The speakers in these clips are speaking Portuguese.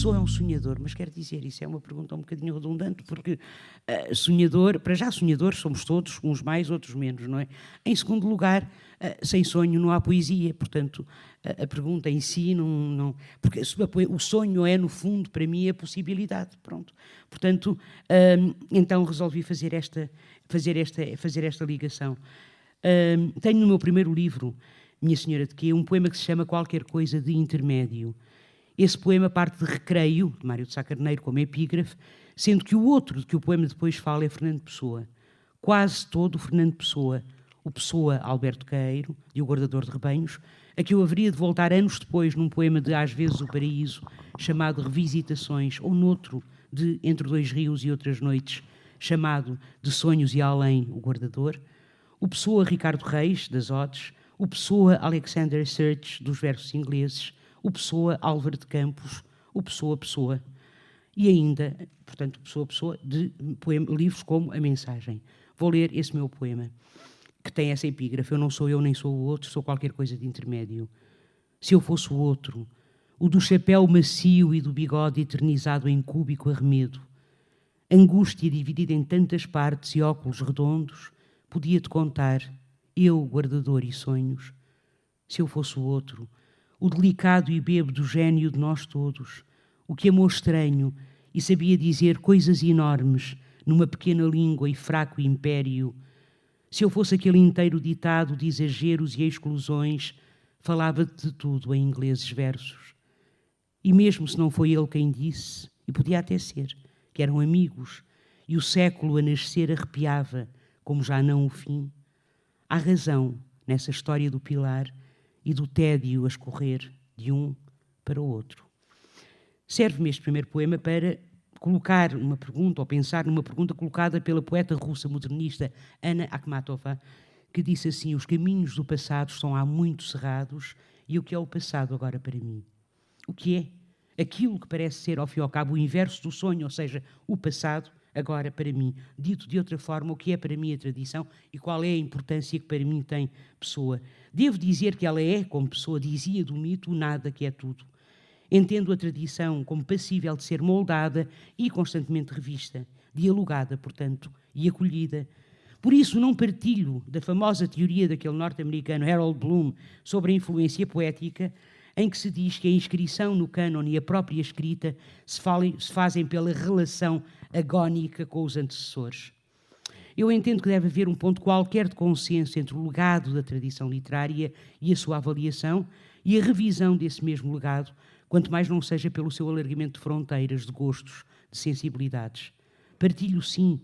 pessoa é um sonhador, mas quer dizer, isso é uma pergunta um bocadinho redundante, porque uh, sonhador, para já sonhadores somos todos, uns mais, outros menos, não é? Em segundo lugar, uh, sem sonho não há poesia, portanto, uh, a pergunta em si não. não porque o sonho é, no fundo, para mim, a possibilidade, pronto. Portanto, então resolvi fazer esta, fazer esta, fazer esta ligação. tenho no meu primeiro livro, Minha Senhora de Quê, um poema que se chama Qualquer Coisa de Intermédio. Esse poema parte de Recreio, de Mário de Sá Carneiro, como epígrafe, sendo que o outro de que o poema depois fala é Fernando Pessoa. Quase todo o Fernando Pessoa, o Pessoa Alberto Caeiro, de O Guardador de Rebanhos, a que eu haveria de voltar anos depois num poema de Às vezes o Paraíso, chamado Revisitações, ou noutro de Entre Dois Rios e Outras Noites, chamado De Sonhos e Além, o Guardador, o Pessoa Ricardo Reis, das Odes, o Pessoa Alexander Search, dos versos ingleses, o Pessoa Álvaro de Campos, o Pessoa Pessoa, e ainda, portanto, Pessoa Pessoa, de poema, livros como A Mensagem. Vou ler esse meu poema, que tem essa epígrafe: Eu não sou eu nem sou o outro, sou qualquer coisa de intermédio. Se eu fosse o outro, o do chapéu macio e do bigode eternizado em cúbico arremedo, angústia dividida em tantas partes e óculos redondos, podia-te contar, eu, guardador e sonhos. Se eu fosse o outro, o delicado e bêbado gênio de nós todos, o que amou estranho e sabia dizer coisas enormes numa pequena língua e fraco império. Se eu fosse aquele inteiro ditado de exageros e exclusões, falava de tudo em ingleses versos. E mesmo se não foi ele quem disse, e podia até ser, que eram amigos, e o século a nascer arrepiava, como já não o fim, há razão nessa história do pilar e do tédio a escorrer de um para o outro. Serve-me este primeiro poema para colocar uma pergunta, ou pensar numa pergunta colocada pela poeta russa modernista Anna Akhmatova, que disse assim: Os caminhos do passado estão há muito cerrados, e o que é o passado agora para mim? O que é? Aquilo que parece ser, ao fim e ao cabo, o inverso do sonho, ou seja, o passado, agora para mim. Dito de outra forma, o que é para mim a tradição e qual é a importância que para mim tem pessoa. Devo dizer que ela é, como pessoa dizia do mito, o nada que é tudo. Entendo a tradição como passível de ser moldada e constantemente revista, dialogada, portanto, e acolhida. Por isso, não partilho da famosa teoria daquele norte-americano Harold Bloom sobre a influência poética, em que se diz que a inscrição no cânone e a própria escrita se, se fazem pela relação agónica com os antecessores. Eu entendo que deve haver um ponto qualquer de consenso entre o legado da tradição literária e a sua avaliação e a revisão desse mesmo legado, quanto mais não seja pelo seu alargamento de fronteiras, de gostos, de sensibilidades. Partilho, sim,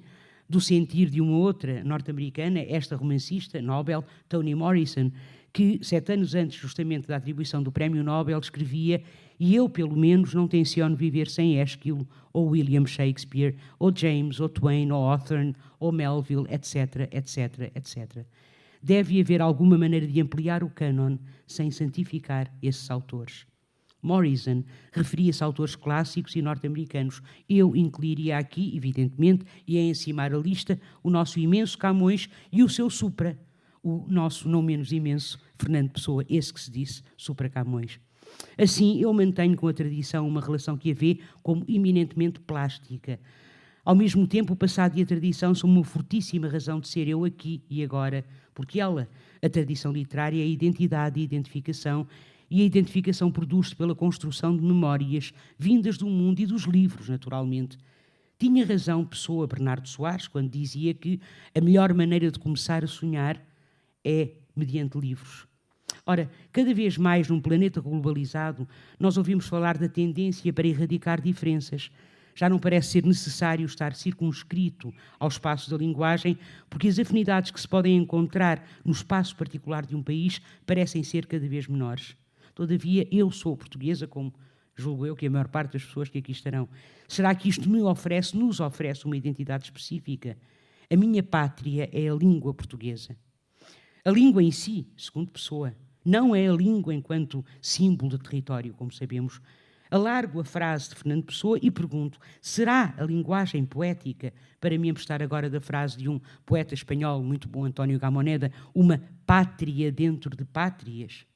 do sentir de uma outra norte-americana, esta romancista, Nobel, Toni Morrison, que, sete anos antes justamente da atribuição do Prémio Nobel, escrevia e eu, pelo menos, não tenciono viver sem Esquilo, ou William Shakespeare, ou James, ou Twain, ou Hawthorne, ou Melville, etc., etc., etc. Deve haver alguma maneira de ampliar o cânon sem santificar esses autores. Morrison referia-se a autores clássicos e norte-americanos. Eu incluiria aqui, evidentemente, e a encimar a lista, o nosso imenso Camões e o seu Supra, o nosso não menos imenso Fernando Pessoa, esse que se disse Supra Camões. Assim, eu mantenho com a tradição uma relação que a vê como eminentemente plástica. Ao mesmo tempo, o passado e a tradição são uma fortíssima razão de ser eu aqui e agora, porque ela, a tradição literária, é a identidade e identificação, e a identificação produz-se pela construção de memórias vindas do mundo e dos livros, naturalmente. Tinha razão Pessoa Bernardo Soares quando dizia que a melhor maneira de começar a sonhar é mediante livros. Ora, cada vez mais num planeta globalizado, nós ouvimos falar da tendência para erradicar diferenças. Já não parece ser necessário estar circunscrito ao espaço da linguagem, porque as afinidades que se podem encontrar no espaço particular de um país parecem ser cada vez menores. Todavia, eu sou portuguesa, como julgo eu que a maior parte das pessoas que aqui estarão. Será que isto me oferece, nos oferece uma identidade específica? A minha pátria é a língua portuguesa. A língua em si, segundo pessoa, não é a língua enquanto símbolo de território, como sabemos. Alargo a frase de Fernando Pessoa e pergunto: será a linguagem poética, para me emprestar agora da frase de um poeta espanhol muito bom, António Gamoneda, uma pátria dentro de pátrias?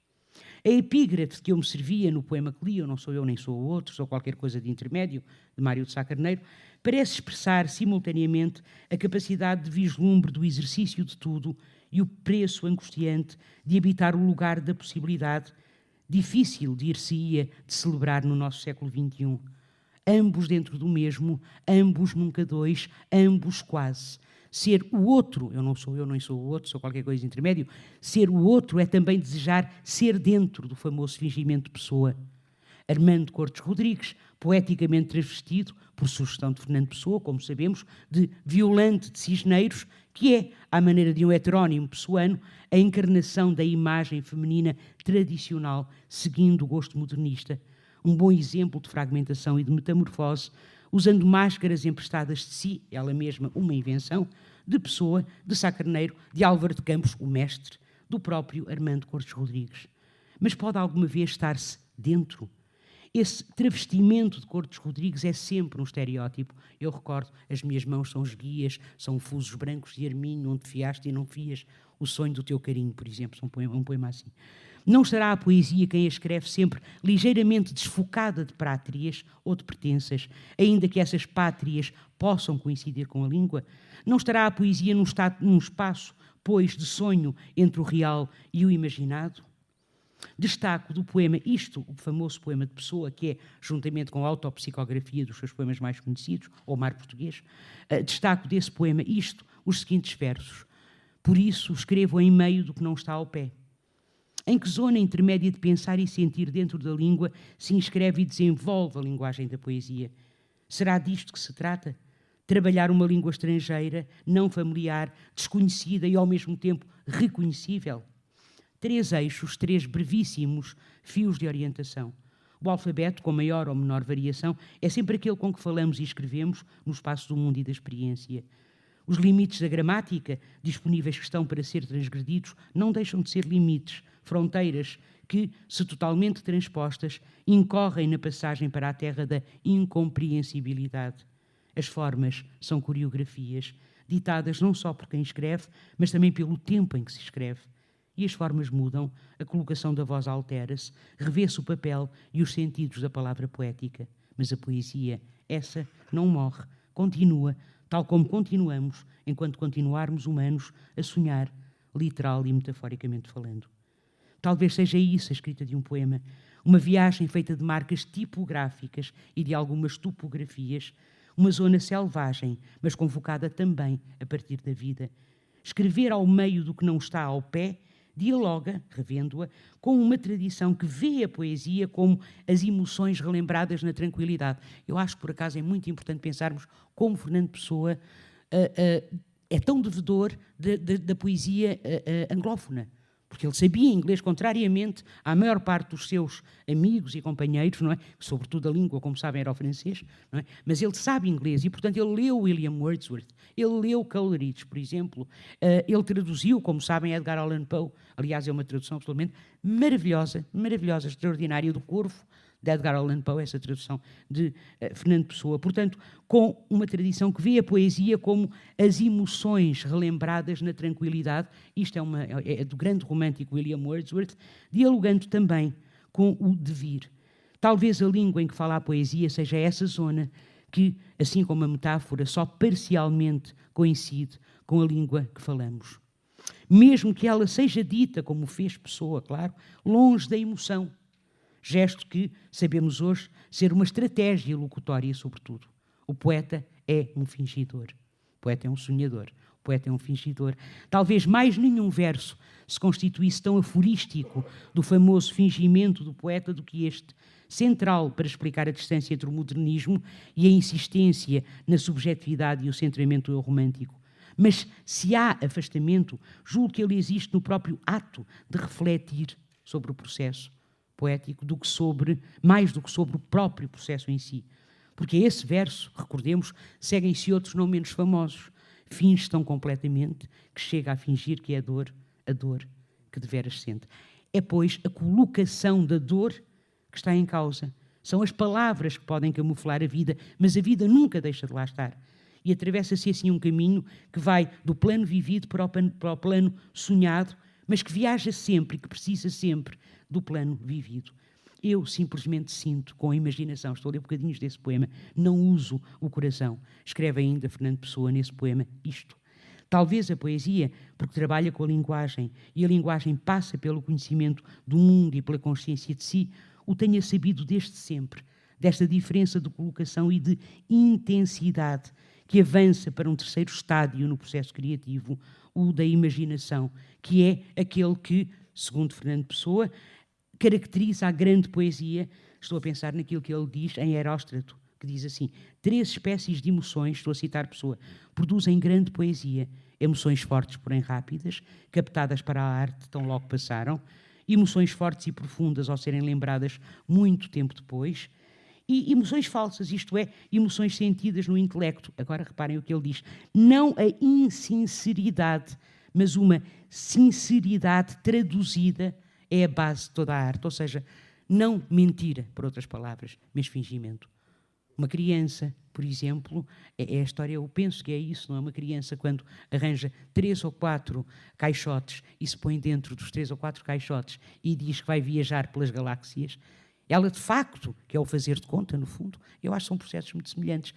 A epígrafe que eu me servia no poema que li, Eu não sou eu nem sou outro, sou qualquer coisa de intermédio, de Mário de Sá Carneiro, parece expressar simultaneamente a capacidade de vislumbre do exercício de tudo e o preço angustiante de habitar o lugar da possibilidade difícil de ir-se-ia de celebrar no nosso século XXI. Ambos dentro do mesmo, ambos nunca dois, ambos quase. Ser o outro, eu não sou eu, nem sou o outro, sou qualquer coisa intermédio, ser o outro é também desejar ser dentro do famoso fingimento de pessoa. Armando Cortes Rodrigues, poeticamente travestido, por sugestão de Fernando Pessoa, como sabemos, de Violante de Cisneiros, que é, à maneira de um heterónimo pessoano, a encarnação da imagem feminina tradicional, seguindo o gosto modernista. Um bom exemplo de fragmentação e de metamorfose, usando máscaras emprestadas de si, ela mesma uma invenção, de Pessoa, de Sá Carneiro, de Álvaro de Campos, o mestre, do próprio Armando Cortes Rodrigues. Mas pode alguma vez estar-se dentro esse travestimento de Cortes Rodrigues é sempre um estereótipo. Eu recordo, as minhas mãos são os guias, são fusos brancos de arminho, onde fiaste e não fias o sonho do teu carinho, por exemplo, um poema, um poema assim. Não será a poesia quem a escreve sempre ligeiramente desfocada de pátrias ou de pertenças, ainda que essas pátrias possam coincidir com a língua? Não estará a poesia num, estado, num espaço, pois, de sonho entre o real e o imaginado? Destaco do poema Isto, o famoso poema de Pessoa, que é, juntamente com a autopsicografia dos seus poemas mais conhecidos, ou Mar Português, uh, destaco desse poema Isto, os seguintes versos. Por isso escrevo em meio do que não está ao pé. Em que zona intermédia de pensar e sentir dentro da língua se inscreve e desenvolve a linguagem da poesia? Será disto que se trata? Trabalhar uma língua estrangeira, não familiar, desconhecida e ao mesmo tempo reconhecível? Três eixos, três brevíssimos fios de orientação. O alfabeto, com maior ou menor variação, é sempre aquele com que falamos e escrevemos no espaço do mundo e da experiência. Os limites da gramática, disponíveis que estão para ser transgredidos, não deixam de ser limites, fronteiras que, se totalmente transpostas, incorrem na passagem para a terra da incompreensibilidade. As formas são coreografias, ditadas não só por quem escreve, mas também pelo tempo em que se escreve e as formas mudam, a colocação da voz altera-se, revê-se o papel e os sentidos da palavra poética. Mas a poesia, essa, não morre, continua, tal como continuamos, enquanto continuarmos humanos a sonhar, literal e metaforicamente falando. Talvez seja isso a escrita de um poema, uma viagem feita de marcas tipográficas e de algumas topografias, uma zona selvagem, mas convocada também a partir da vida. Escrever ao meio do que não está ao pé dialoga, revendo-a, com uma tradição que vê a poesia como as emoções relembradas na tranquilidade. Eu acho que, por acaso, é muito importante pensarmos como Fernando Pessoa uh, uh, é tão devedor da poesia uh, anglófona porque ele sabia inglês, contrariamente à maior parte dos seus amigos e companheiros, não é? sobretudo a língua, como sabem, era o francês, é? mas ele sabe inglês e, portanto, ele leu William Wordsworth, ele leu Coleridge, por exemplo, uh, ele traduziu, como sabem, Edgar Allan Poe, aliás, é uma tradução absolutamente maravilhosa, maravilhosa, extraordinária do Corvo, de Edgar Allan Poe, essa tradução de uh, Fernando Pessoa. Portanto, com uma tradição que vê a poesia como as emoções relembradas na tranquilidade, isto é, uma, é, é do grande romântico William Wordsworth, dialogando também com o devir. Talvez a língua em que fala a poesia seja essa zona que, assim como a metáfora, só parcialmente coincide com a língua que falamos. Mesmo que ela seja dita, como fez Pessoa, claro, longe da emoção Gesto que sabemos hoje ser uma estratégia locutória, sobretudo. O poeta é um fingidor. O poeta é um sonhador. O poeta é um fingidor. Talvez mais nenhum verso se constituísse tão aforístico do famoso fingimento do poeta do que este, central para explicar a distância entre o modernismo e a insistência na subjetividade e o centramento romântico. Mas se há afastamento, julgo que ele existe no próprio ato de refletir sobre o processo poético do que sobre, mais do que sobre o próprio processo em si. Porque esse verso, recordemos, seguem-se outros não menos famosos. Fins tão completamente que chega a fingir que é a dor, a dor que deveras sente. É, pois, a colocação da dor que está em causa. São as palavras que podem camuflar a vida, mas a vida nunca deixa de lá estar. E atravessa-se assim um caminho que vai do plano vivido para o para o plano sonhado, mas que viaja sempre e que precisa sempre do plano vivido. Eu simplesmente sinto, com a imaginação, estou a ler bocadinhos desse poema, não uso o coração. Escreve ainda Fernando Pessoa nesse poema isto. Talvez a poesia, porque trabalha com a linguagem e a linguagem passa pelo conhecimento do mundo e pela consciência de si, o tenha sabido desde sempre, desta diferença de colocação e de intensidade que avança para um terceiro estádio no processo criativo, o da imaginação, que é aquele que, segundo Fernando Pessoa, caracteriza a grande poesia. Estou a pensar naquilo que ele diz em Heróstrato, que diz assim: três espécies de emoções, estou a citar Pessoa, produzem grande poesia. Emoções fortes, porém rápidas, captadas para a arte, tão logo passaram. Emoções fortes e profundas ao serem lembradas muito tempo depois. E emoções falsas, isto é, emoções sentidas no intelecto. Agora reparem o que ele diz: não a insinceridade, mas uma sinceridade traduzida é a base de toda a arte, ou seja, não mentira, por outras palavras, mas fingimento. Uma criança, por exemplo, é, é a história, eu penso que é isso, não é? Uma criança, quando arranja três ou quatro caixotes e se põe dentro dos três ou quatro caixotes e diz que vai viajar pelas galáxias, ela de facto, que é o fazer de conta, no fundo, eu acho que são processos muito semelhantes.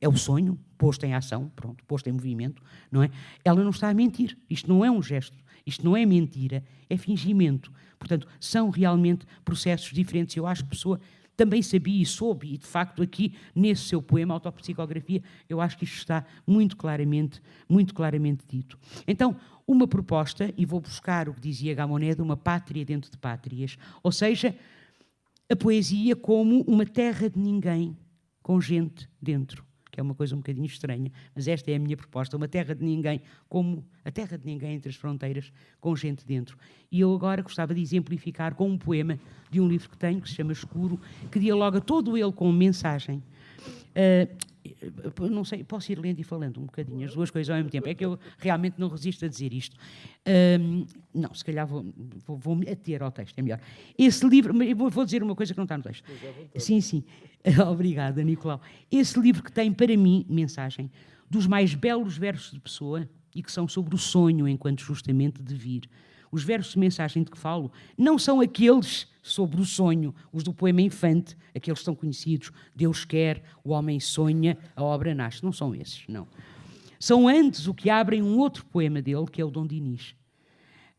É o sonho posto em ação, pronto, posto em movimento, não é? Ela não está a mentir. Isto não é um gesto isto não é mentira, é fingimento. Portanto, são realmente processos diferentes. Eu acho que a pessoa também sabia e soube, e de facto aqui nesse seu poema Autopsicografia, eu acho que isto está muito claramente, muito claramente dito. Então, uma proposta, e vou buscar o que dizia Gamonede, uma pátria dentro de pátrias, ou seja, a poesia como uma terra de ninguém com gente dentro que é uma coisa um bocadinho estranha, mas esta é a minha proposta, uma terra de ninguém, como a terra de ninguém entre as fronteiras, com gente dentro. E eu agora gostava de exemplificar com um poema de um livro que tenho, que se chama Escuro, que dialoga todo ele com mensagem. Uh, não sei, posso ir lendo e falando um bocadinho, as duas coisas ao mesmo tempo. É que eu realmente não resisto a dizer isto. Um, não, se calhar vou, vou, vou, me ater ao texto, é melhor. Esse livro, vou, vou dizer uma coisa que não está no texto. Sim, sim. Obrigada, Nicolau. Esse livro que tem para mim mensagem dos mais belos versos de Pessoa e que são sobre o sonho enquanto justamente de vir os versos de mensagem de que falo não são aqueles sobre o sonho, os do poema Infante, aqueles que são conhecidos, Deus quer, o homem sonha, a obra nasce. Não são esses, não. São antes o que abrem um outro poema dele, que é o Dom Dinis.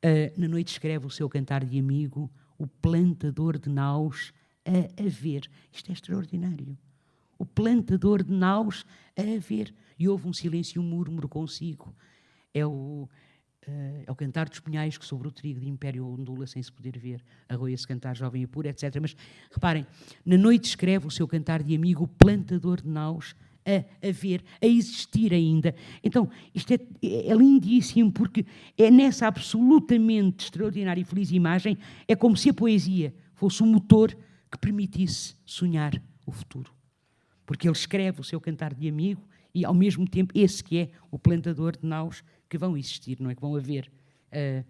Uh, na noite escreve o seu cantar de amigo, o plantador de naus a, a ver. Isto é extraordinário. O plantador de naus a ver. E houve um silêncio um murmuro consigo. É o, Uh, é o cantar dos punhais que sobre o trigo de império ondula sem se poder ver, arroia-se cantar jovem e puro, etc. Mas reparem, na noite escreve o seu cantar de amigo, plantador de naus, a, a ver, a existir ainda. Então, isto é, é, lindíssimo, porque é nessa absolutamente extraordinária e feliz imagem, é como se a poesia fosse o motor que permitisse sonhar o futuro. Porque ele escreve o seu cantar de amigo e, ao mesmo tempo, esse que é o plantador de naus que vão existir, não é? Que vão haver. Uh,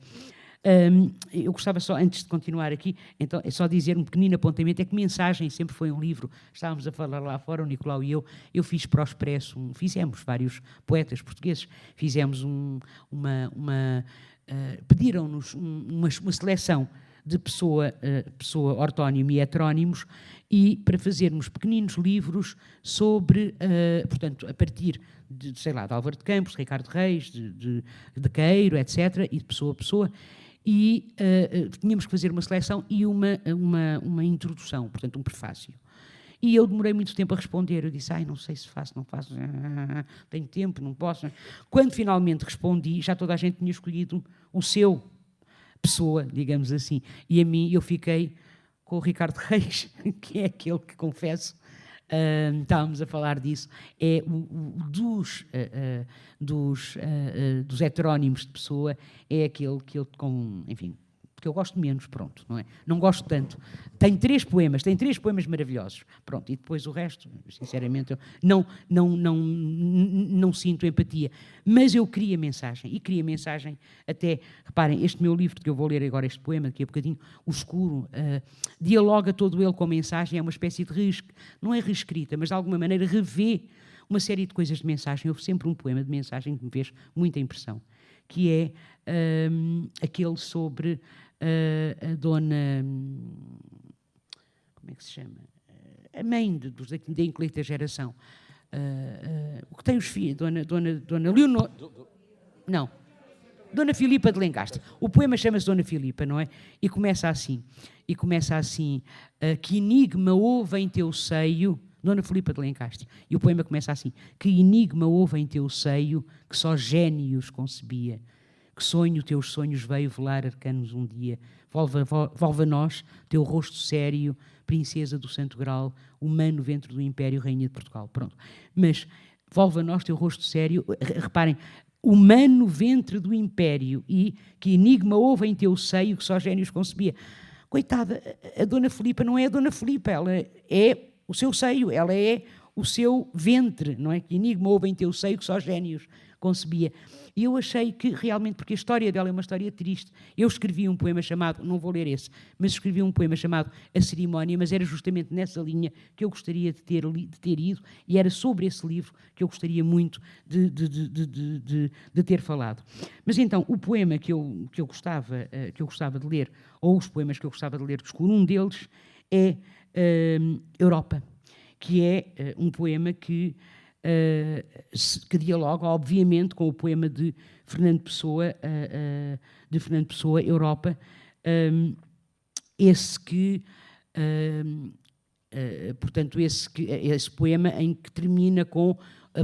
ah, um, eu gostava só, antes de continuar aqui, então, é só dizer um pequenino apontamento, é que Mensagem sempre foi um livro, estávamos a falar lá fora, o Nicolau e eu, eu fiz para o Expresso, um, fizemos, vários poetas portugueses, fizemos um, uma, uma uh, pediram-nos uma, uma seleção de pessoa, uh, pessoa ortónimo e heterónimos, e para fazermos pequeninos livros sobre, uh, portanto, a partir de, sei lá, de Álvaro de Campos, de Ricardo Reis, de, de, de Queiro, etc., e de pessoa a pessoa, e uh, tínhamos que fazer uma seleção e uma, uma, uma introdução, portanto, um prefácio. E eu demorei muito tempo a responder. Eu disse, ai, não sei se faço, não faço, tenho tempo, não posso. Quando finalmente respondi, já toda a gente tinha escolhido o seu pessoa, digamos assim. E a mim, eu fiquei com o Ricardo Reis, que é aquele que confesso, uh, estávamos a falar disso, é o, o dos, uh, uh, dos, dos heterónimos de pessoa, é aquele que ele, com, enfim, que eu gosto menos, pronto, não é? Não gosto tanto. Tem três poemas, tem três poemas maravilhosos, pronto, e depois o resto, sinceramente, eu não, não, não, não sinto empatia. Mas eu queria mensagem, e queria mensagem até, reparem, este meu livro que eu vou ler agora, este poema, daqui a bocadinho, O Escuro, uh, dialoga todo ele com a mensagem, é uma espécie de não é reescrita, mas de alguma maneira revê uma série de coisas de mensagem. Houve sempre um poema de mensagem que me fez muita impressão que é um, aquele sobre uh, a dona. Como é que se chama? A mãe de, dos, da incolita geração. Uh, uh, o que tem os filhos? Dona, dona, dona Leonor. Não. Dona Filipa de Lencastre. O poema chama-se Dona Filipa, não é? E começa assim. E começa assim: Que enigma houve em teu seio. Dona Filipa de Lencastre. E o poema começa assim: Que enigma houve em teu seio que só gênios concebia. Que sonho teus sonhos veio velar arcanos um dia. Volva, volva nós teu rosto sério, princesa do Santo Grau, humano ventre do Império, rainha de Portugal. Pronto. Mas volva nós teu rosto sério. Reparem, humano ventre do Império e que enigma houve em teu seio que só gênios concebia. Coitada, a Dona Filipa não é a Dona Filipa, ela é o seu seio, ela é o seu ventre, não é? Que enigma houve em teu seio que só gênios concebia. E eu achei que realmente, porque a história dela é uma história triste, eu escrevi um poema chamado, não vou ler esse, mas escrevi um poema chamado A Cerimónia, mas era justamente nessa linha que eu gostaria de ter, de ter ido, e era sobre esse livro que eu gostaria muito de, de, de, de ter falado. Mas então, o poema que eu, que, eu gostava, eh, que eu gostava de ler, ou os poemas que eu gostava de ler escuro, um deles é uh, Europa, que é uh, um poema que que dialoga, obviamente, com o poema de Fernando Pessoa, uh, de Fernando Pessoa, Europa, um, esse que, um, portanto, esse, esse poema em que termina com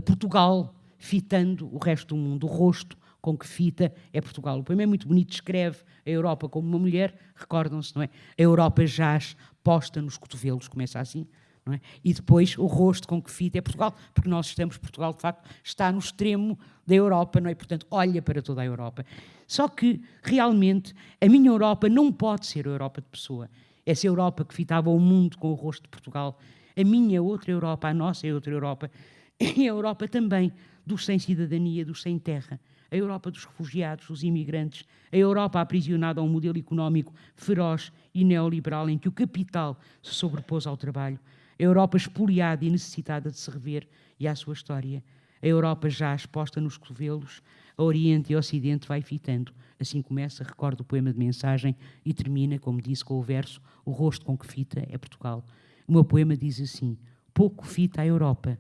Portugal fitando o resto do mundo, o rosto com que fita é Portugal. O poema é muito bonito, descreve a Europa como uma mulher, recordam-se, não é? A Europa jaz posta nos cotovelos, começa assim, é? E depois o rosto com que fita é Portugal, porque nós estamos, Portugal de facto está no extremo da Europa, não é? Portanto, olha para toda a Europa. Só que realmente a minha Europa não pode ser a Europa de pessoa. Essa Europa que fitava o mundo com o rosto de Portugal. A minha outra Europa, a nossa é outra Europa, é a Europa também dos sem cidadania, dos sem terra. A Europa dos refugiados, dos imigrantes, a Europa aprisionada a um modelo económico feroz e neoliberal em que o capital se sobrepôs ao trabalho, a Europa espoliada e necessitada de se rever e à sua história. A Europa já exposta nos cotovelos, a Oriente e a Ocidente vai fitando. Assim começa, recordo o poema de mensagem e termina, como disse, com o verso O rosto com que fita é Portugal. O meu poema diz assim: Pouco fita a Europa,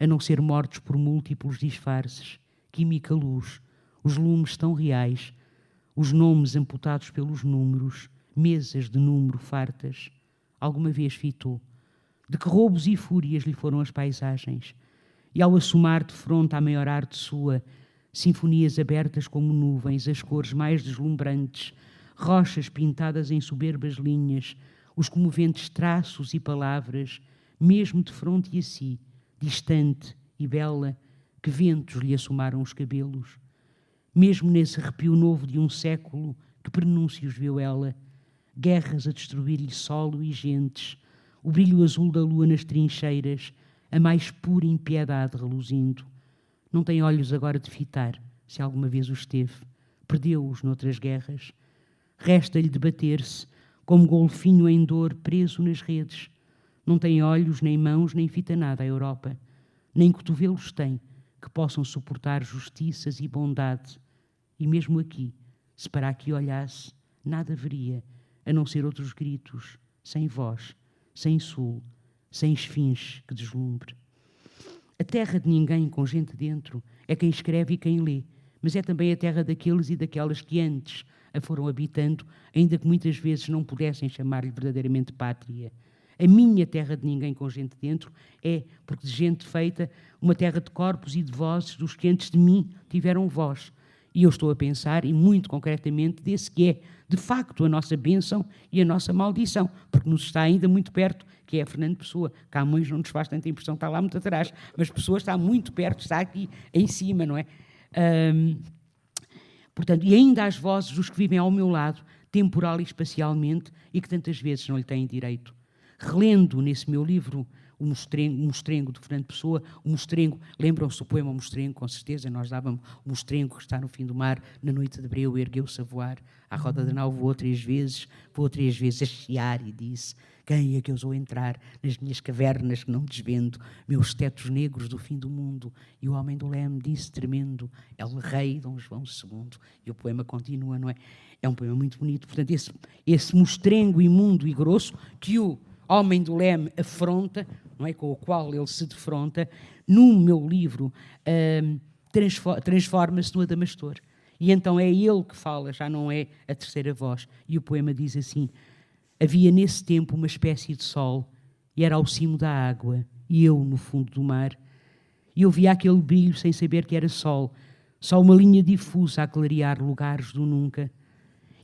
a não ser mortos por múltiplos disfarces, química luz, os lumes tão reais, os nomes amputados pelos números, mesas de número fartas. Alguma vez fitou de que roubos e fúrias lhe foram as paisagens, e ao assomar de fronte à maior arte sua, sinfonias abertas como nuvens, as cores mais deslumbrantes, rochas pintadas em soberbas linhas, os comoventes traços e palavras, mesmo de fronte a si, distante e bela, que ventos lhe assomaram os cabelos. Mesmo nesse arrepio novo de um século, que prenúncios viu ela, guerras a destruir-lhe solo e gentes, o brilho azul da lua nas trincheiras, a mais pura impiedade reluzindo. Não tem olhos agora de fitar, se alguma vez os teve. Perdeu-os noutras guerras. Resta-lhe debater-se, como golfinho em dor preso nas redes. Não tem olhos, nem mãos, nem fita nada a Europa. Nem cotovelos tem que possam suportar justiças e bondade. E mesmo aqui, se para aqui olhasse, nada veria, a não ser outros gritos, sem voz, sem sul, sem esfinge que deslumbre. A terra de ninguém com gente dentro é quem escreve e quem lê, mas é também a terra daqueles e daquelas que antes a foram habitando, ainda que muitas vezes não pudessem chamar-lhe verdadeiramente pátria. A minha terra de ninguém com gente dentro é, porque de gente feita, uma terra de corpos e de vozes dos que antes de mim tiveram voz. E eu estou a pensar, e muito concretamente, desse que é de facto, a nossa bênção e a nossa maldição, porque nos está ainda muito perto, que é Fernando Pessoa. Camões não nos faz tanta impressão, está lá muito atrás, mas Pessoa está muito perto, está aqui em cima, não é? portanto, e ainda as vozes dos que vivem ao meu lado, temporal e espacialmente, e que tantas vezes não lhe têm direito. Relendo nesse meu livro o mostrengo, o mostrengo de Fernando Pessoa, o mostrengo, lembram-se do poema Mostrengo, com certeza, nós dávamos o mostrengo que está no fim do mar, na noite de breu, ergueu-se a voar, à roda da nau voou três vezes, voou três vezes a chiar e disse, quem é que ousou entrar nas minhas cavernas que não desvendo, meus tetos negros do fim do mundo? E o homem do leme disse, tremendo, é o rei Dom João II. E o poema continua, não é? É um poema muito bonito. Portanto, esse, esse mostrengo imundo e grosso que o homem do leme afronta, não é, com o qual ele se defronta, no meu livro um, transforma-se no Adamastor. E então é ele que fala, já não é a terceira voz. E o poema diz assim: Havia nesse tempo uma espécie de sol, e era ao cimo da água, e eu no fundo do mar. E eu via aquele brilho sem saber que era sol, só uma linha difusa a clarear lugares do nunca.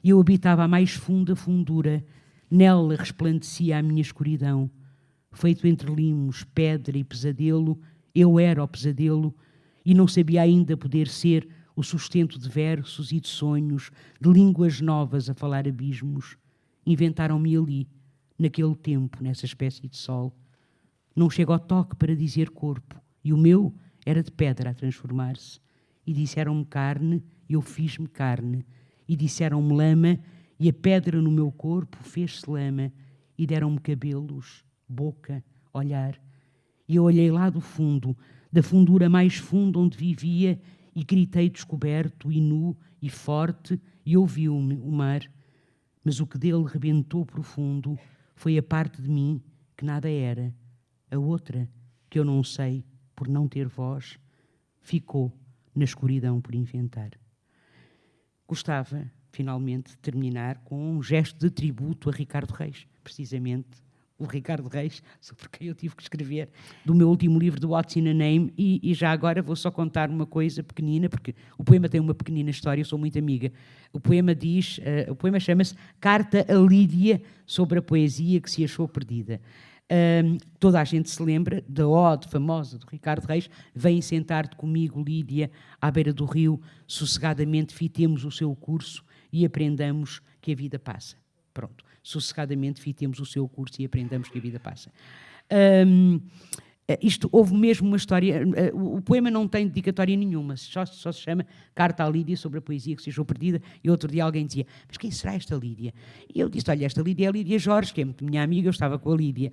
E eu habitava a mais funda fundura, Nela resplandecia a minha escuridão. Feito entre limos, pedra e pesadelo, eu era o pesadelo e não sabia ainda poder ser o sustento de versos e de sonhos, de línguas novas a falar abismos. Inventaram-me ali, naquele tempo, nessa espécie de sol. Não chego ao toque para dizer corpo, e o meu era de pedra a transformar-se. E disseram-me carne, e eu fiz-me carne. E disseram-me lama, e a pedra no meu corpo fez-se lama e deram-me cabelos, boca, olhar. E eu olhei lá do fundo, da fundura mais funda onde vivia, e gritei descoberto e nu e forte, e ouviu-me o mar. Mas o que dele rebentou profundo foi a parte de mim que nada era. A outra, que eu não sei, por não ter voz, ficou na escuridão por inventar. Gostava finalmente terminar com um gesto de tributo a Ricardo Reis, precisamente o Ricardo Reis, sobre quem eu tive que escrever, do meu último livro, do What's in a Name, e, e, já agora vou só contar uma coisa pequenina, porque o poema tem uma pequenina história, eu sou muito amiga. O poema diz, uh, o poema chama-se Carta a Lídia sobre a poesia que se achou perdida. Toda a gente se lembra da ode famosa do Ricardo Reis, vem sentar-te comigo, Lídia, à beira do rio, sossegadamente fitemos o seu curso, e aprendamos que a vida passa. Pronto, sossegadamente fitemos o seu curso e aprendamos que a vida passa. Um, isto houve mesmo uma história. O poema não tem dedicatória nenhuma, só, só, se chama Carta à Lídia sobre a poesia que se achou perdida. E outro dia alguém dizia: Mas quem será esta Lídia? E eu disse: Olha, esta Lídia é a Lídia Jorge, que é muito minha amiga, eu estava com a Lídia.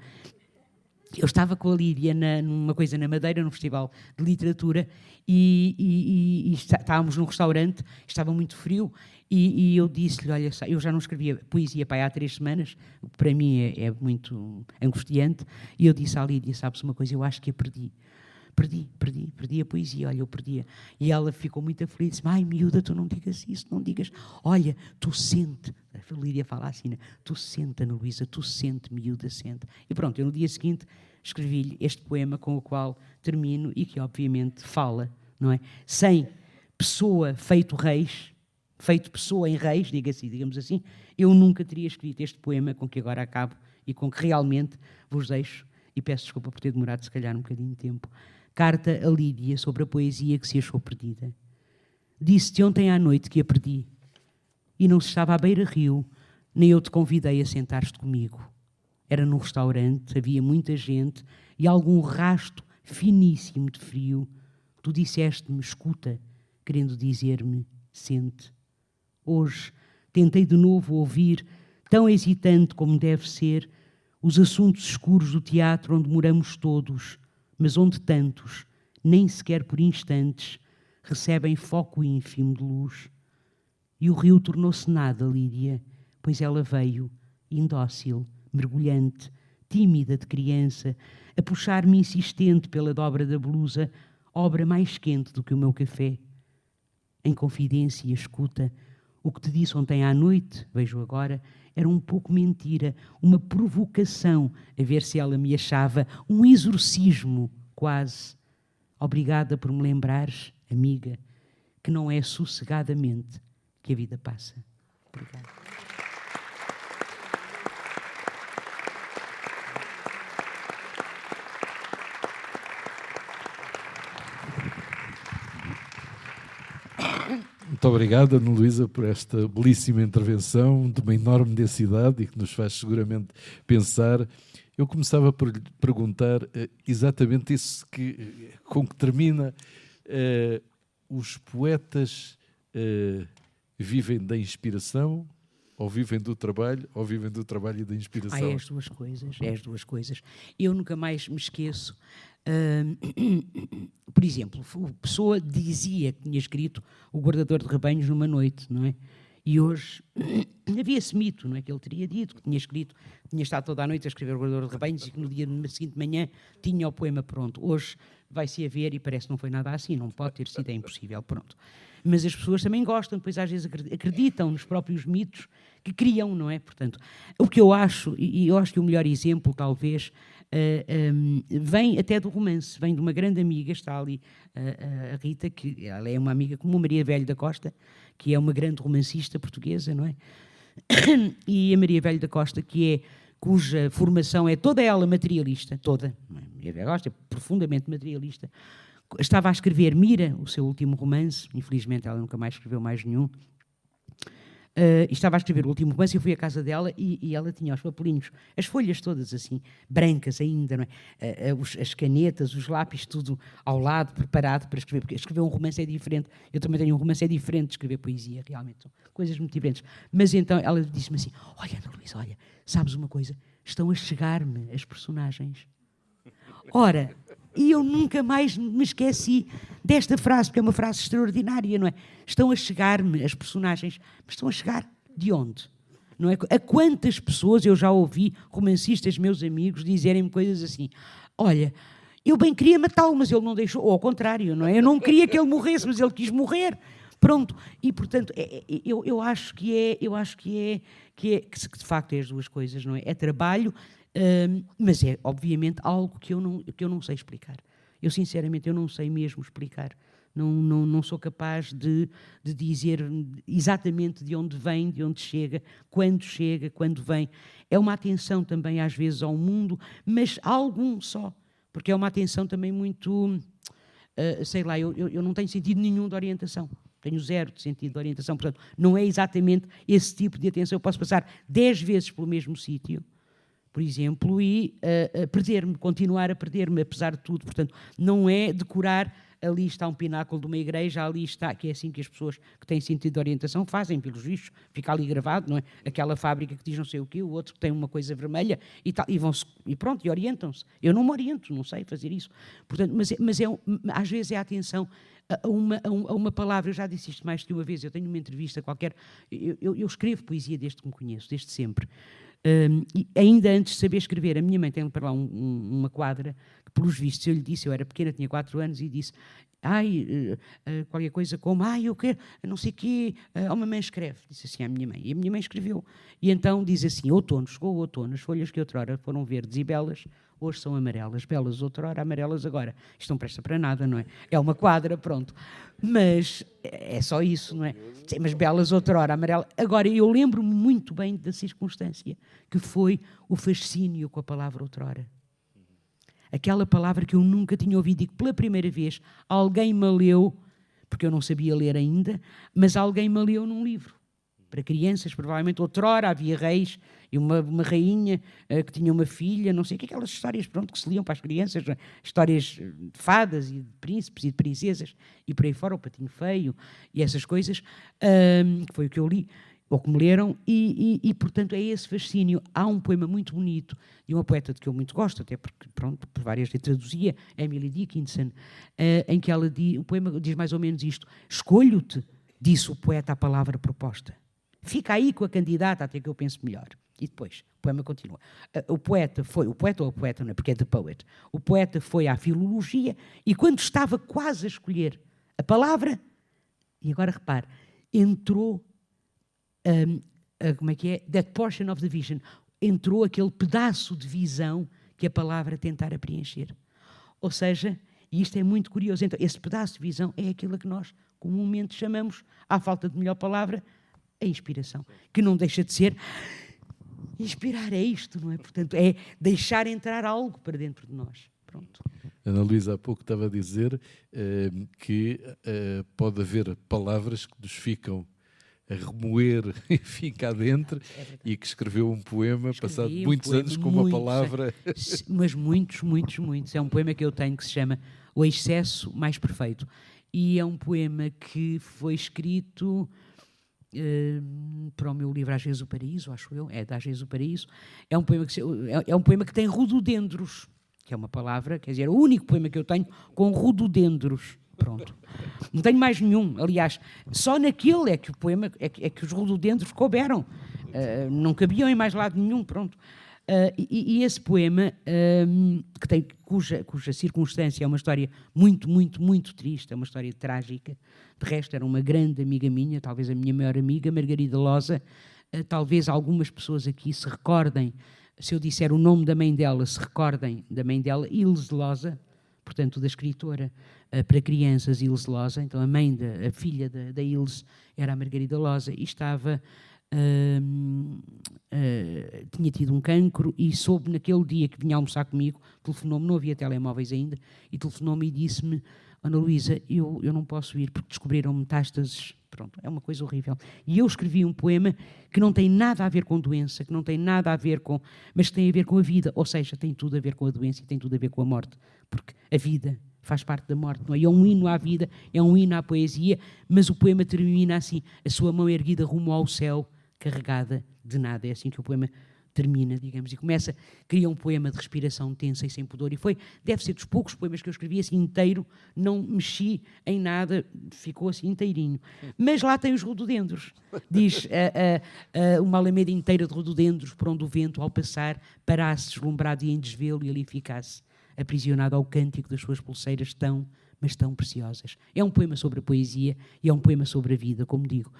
Eu estava com a Lídia na, numa coisa na Madeira, num festival de literatura, e, e, e, e estávamos num restaurante, estava muito frio, e, eu disse-lhe: Olha, eu já não escrevia poesia para há três semanas, para mim é, é, muito angustiante, e eu disse à Lídia: Sabes uma coisa, eu acho que a perdi. Perdi, perdi, perdi a poesia, olha, eu perdi. E ela ficou muito aflita, disse ai miúda, tu não digas isso, não digas, olha, tu sente, a Lídia fala assim, né? tu sente, Ana Luísa, tu sente, miúda, sente. E pronto, eu no dia seguinte escrevi-lhe este poema com o qual termino e que obviamente fala, não é? Sem pessoa feito reis, feito pessoa em reis, diga-se, digamos assim, eu nunca teria escrito este poema com que agora acabo e com que realmente vos deixo, e peço desculpa por ter demorado se calhar um bocadinho de tempo, carta a Lídia sobre a poesia que se achou perdida. Disse-te ontem à noite que a perdi, e não se estava à beira-rio, nem eu te convidei a sentar-te comigo. Era num restaurante, havia muita gente e algum rasto finíssimo de frio. Tu disseste-me, escuta, querendo dizer-me, sente. Hoje tentei de novo ouvir, tão hesitante como deve ser, os assuntos escuros do teatro onde moramos todos, mas onde tantos, nem sequer por instantes, recebem foco ínfimo de luz. E o rio tornou-se nada, Lídia, pois ela veio, indócil, mergulhante, tímida de criança, a puxar-me insistente pela dobra da blusa, obra mais quente do que o meu café. Em confidência, escuta, o que te disse ontem à noite, vejo agora, era um pouco mentira, uma provocação, a ver se ela me achava, um exorcismo, quase. Obrigada por me lembrares, amiga, que não é sossegadamente que a vida passa. Obrigada. Muito obrigado, Ana Luísa, por esta belíssima intervenção de uma enorme densidade e que nos faz seguramente pensar. Eu começava por lhe perguntar uh, exatamente isso que, com que termina. Uh, os poetas uh, vivem da inspiração ou vivem do trabalho, ou vivem do trabalho e da inspiração. Ah, é as duas coisas, é as duas coisas. Eu nunca mais me esqueço. Uh, por exemplo, a pessoa dizia que tinha escrito O Guardador de Rebanhos numa noite, não é? E hoje havia esse mito, não é? Que ele teria dito, que tinha escrito, tinha estado toda a noite a escrever O Guardador de Rebanhos e que no dia seguinte manhã tinha o poema pronto. Hoje vai-se a ver e parece que não foi nada assim, não pode ter sido, é impossível, pronto. Mas as pessoas também gostam, depois às vezes acreditam nos próprios mitos que criam, não é? Portanto, o que eu acho, e eu acho que o melhor exemplo, talvez, uh, eh, um, ehm, vem até do romance, vem de uma grande amiga, está ali uh, a Rita, que ela é uma amiga como Maria Velho da Costa, que é uma grande romancista portuguesa, não é? E a Maria Velho da Costa, que é cuja formação é toda ela materialista, toda, Maria Velho da Costa é profundamente materialista, estava a escrever Mira, o seu último romance, infelizmente ela nunca mais escreveu mais nenhum, Uh, estava a escrever o último romance eu fui à casa dela e, e, ela tinha os papelinhos, as folhas todas assim, brancas ainda, é? Uh, uh, os, as canetas, os lápis, tudo ao lado, preparado para escrever, porque escrever um romance é diferente. Eu também tenho um romance, é diferente de escrever poesia, realmente, são coisas muito diferentes. Mas então ela disse-me assim: Olha, Ana Luísa, olha, sabes uma coisa? Estão a chegar-me as personagens. Ora, e eu nunca mais me esqueci desta frase, porque é uma frase extraordinária, não é? Estão a chegar-me as personagens, mas estão a chegar de onde? Não é? A quantas pessoas eu já ouvi romancistas, meus amigos, dizerem-me coisas assim: olha, eu bem queria matá-lo, mas ele não deixou, ou ao contrário, não é? Eu não queria que ele morresse, mas ele quis morrer. Pronto, e portanto, é, é, eu, eu acho que é, eu acho que é, que é, que de facto é as duas coisas, não é? É trabalho mas é, obviamente, algo que eu, não, que eu não sei explicar. Eu, sinceramente, eu não sei mesmo explicar. Não, não, não sou capaz de, de dizer exatamente de onde vem, de onde chega, quando chega, quando vem. É uma atenção também, às vezes, ao mundo, mas algum só. Porque é uma atenção também muito. Uh, sei lá, eu, eu, eu não tenho sentido nenhum de orientação tenho zero de sentido de orientação, portanto, não é exatamente esse tipo de atenção. Eu posso passar dez vezes pelo mesmo sítio por exemplo, e uh, perder-me, continuar a perder-me, apesar de tudo. Portanto, não é decorar ali está um pináculo de uma igreja, ali está, que é assim que as pessoas que têm sentido de orientação fazem, pelos vistos, fica ali gravado, não é? Aquela fábrica que diz não sei o quê, o outro que tem uma coisa vermelha e tal, e vão e pronto, e orientam-se. Eu não me oriento, não sei fazer isso. Portanto, mas, é, mas é, às vezes é a atenção a uma, a uma palavra, eu já disse isto mais de uma vez, eu tenho uma entrevista qualquer, eu, eu, eu escrevo poesia desde que me conheço, desde sempre. Um, e ainda antes de saber escrever, a minha mãe tem para lá um, um, uma quadra que, pelos vistos, eu lhe disse, eu era pequena, tinha quatro anos, e disse, ai, uh, uh, qualquer coisa como, ai, eu quero, não sei o quê, uh, uma mãe escreve, disse assim à minha mãe, e a minha mãe escreveu, e então diz assim, outono, chegou o outono, as folhas que outrora foram verdes e belas, hoje são amarelas, belas outrora, amarelas agora. Isto não presta para nada, não é? É uma quadra, pronto. Mas é só isso, não é? Sim, mas belas outrora, amarela. Agora, eu lembro-me muito bem da circunstância, que foi o fascínio com a palavra outrora. Aquela palavra que eu nunca tinha ouvido e que pela primeira vez alguém me leu, porque eu não sabia ler ainda, mas alguém me leu num livro para crianças, provavelmente outrora havia reis e uma, uma rainha uh, que tinha uma filha, não sei o que, aquelas histórias pronto, que se liam para as crianças, é? histórias de fadas e de príncipes e de princesas e por aí fora, o patinho feio e essas coisas, uh, que foi o que eu li, ou me leram, e, e, e, portanto é esse fascínio. Há um poema muito bonito de uma poeta de que eu muito gosto, até porque, pronto, por várias lhe traduzia, Emily Dickinson, uh, em que ela diz, o poema diz mais ou menos isto: Escolho-te, disse o poeta a palavra proposta Fica aí com a candidata até que eu pense melhor. E depois, o poema continua. Ah, o poeta foi, o poeta ou o poeta, não é? Porque é the poet. O poeta foi à filologia e quando estava quase a escolher a palavra, e agora repare, entrou, um, uh, como é que é? That portion of the vision. Entrou aquele pedaço de visão que a palavra tentara preencher. Ou seja, e isto é muito curioso, então, esse pedaço de visão é aquilo que nós comumente chamamos, à falta de melhor palavra, a inspiração, que não deixa de ser inspirar é isto, não é? Portanto, é deixar entrar algo para dentro de nós. Pronto. Ana Luísa há pouco estava a dizer uh, que uh, pode haver palavras que nos ficam a remoer, enfim, cá dentro, é e que escreveu um poema Escrevi passado um muitos poema, anos com uma palavra. Mas muitos, muitos, muitos. É um poema que eu tenho que se chama O Excesso Mais Perfeito. E é um poema que foi escrito uh, para o meu livro Às vezes o Paraíso, acho eu, é da Às vezes o Paraíso. É um poema que, é, é um poema que tem rododendros, que é uma palavra, quer dizer, é o único poema que eu tenho com rododendros. Pronto. Não tenho mais nenhum. Aliás, só naquele é que o poema, é que, é que os rododendros couberam. Uh, não cabiam em mais lado nenhum. Pronto. Uh, e, e, esse poema, um, que tem, cuja, cuja circunstância é uma história muito, muito, muito triste, é uma história trágica. De resto, era uma grande amiga minha, talvez a minha maior amiga, Margarida Loza. Uh, talvez algumas pessoas aqui se recordem, se eu disser o nome da mãe dela, se recordem da mãe dela, Ilse Loza, portanto, da escritora para crianças Ilse Loza. Então, a mãe, da, a filha da, da Ilse era a Margarida Loza e estava Uh, tinha tido um cancro e soube naquele dia que vinha almoçar comigo, telefonou-me, não havia telemóveis ainda, e telefonou-me e disse-me: Ana Luísa, eu, eu não posso ir porque descobriram metástases. Pronto, é uma coisa horrível. E eu escrevi um poema que não tem nada a ver com doença, que não tem nada a ver com. mas que tem a ver com a vida, ou seja, tem tudo a ver com a doença e tem tudo a ver com a morte, porque a vida faz parte da morte, não é? é um hino à vida, é um hino à poesia, mas o poema termina assim: a sua mão erguida rumo ao céu carregada de nada. É assim que o poema termina, digamos, e começa, cria um poema de respiração tensa e sem pudor, e foi, deve ser dos poucos poemas que eu escrevi assim inteiro, não mexi em nada, ficou assim inteirinho. Mas lá tem os rododendros, diz uh, uh, uma alameda inteira de rododendros, por onde o vento, ao passar, parasse deslumbrado e em desvelo, e ali ficasse, aprisionado ao cântico das suas pulseiras tão, mas tão preciosas. É um poema sobre a poesia e é um poema sobre a vida, como digo.